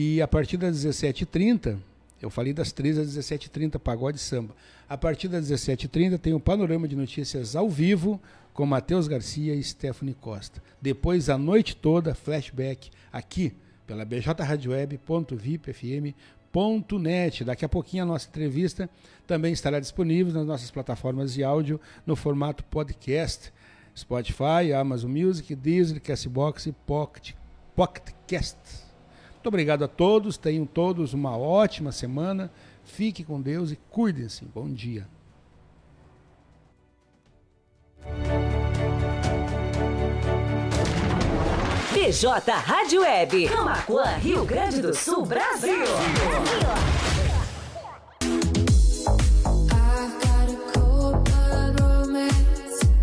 E a partir das 17h30, eu falei das 13 às 17h30, pagode samba. A partir das 17h30 tem um panorama de notícias ao vivo com Matheus Garcia e Stephanie Costa. Depois, a noite toda, flashback aqui pela bjradioweb.vipfm.net. Daqui a pouquinho a nossa entrevista também estará disponível nas nossas plataformas de áudio no formato podcast. Spotify, Amazon Music, Deezer, Castbox e Pocket, Pocket Cast. Obrigado a todos, tenham todos uma ótima semana, fique com Deus e cuidem-se. Bom dia. BJ Rádio Web, Camacuã, Rio Grande do Sul, Brasil. Brasil.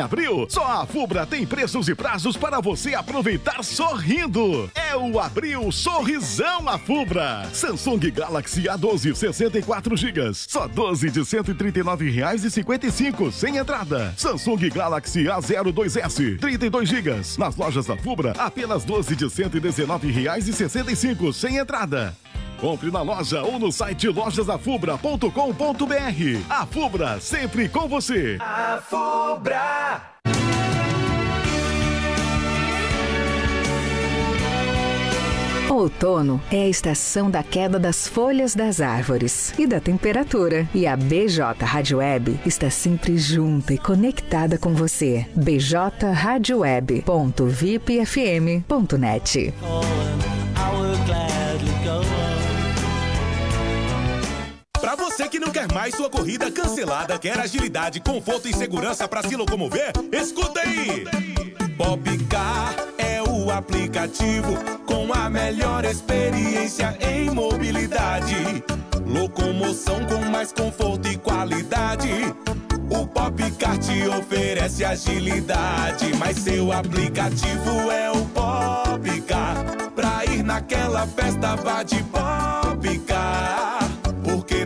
Abril, só a Fubra tem preços e prazos para você aproveitar sorrindo. É o Abril Sorrisão a Fubra. Samsung Galaxy A12 64 GB, só 12 de R$ 139,55 sem entrada. Samsung Galaxy A02s 32 GB, nas lojas da Fubra apenas 12 de R$ 119,65 sem entrada. Compre na loja ou no site lojasafubra.com.br. A Fubra, sempre com você. A Fubra. Outono é a estação da queda das folhas das árvores e da temperatura. E a BJ Rádio Web está sempre junta e conectada com você. bjradioweb.vipfm.net. Para você que não quer mais sua corrida cancelada, quer agilidade, conforto e segurança para se locomover, escuta aí! Popcar é o aplicativo com a melhor experiência em mobilidade. Locomoção com mais conforto e qualidade. O Popcar te oferece agilidade, mas seu aplicativo é o Popcar. Pra ir naquela festa, vá de Popcar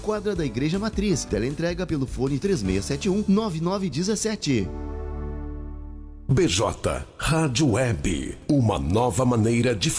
quadra da Igreja Matriz. Teleentrega pelo fone 3671 9917. BJ Rádio Web, uma nova maneira de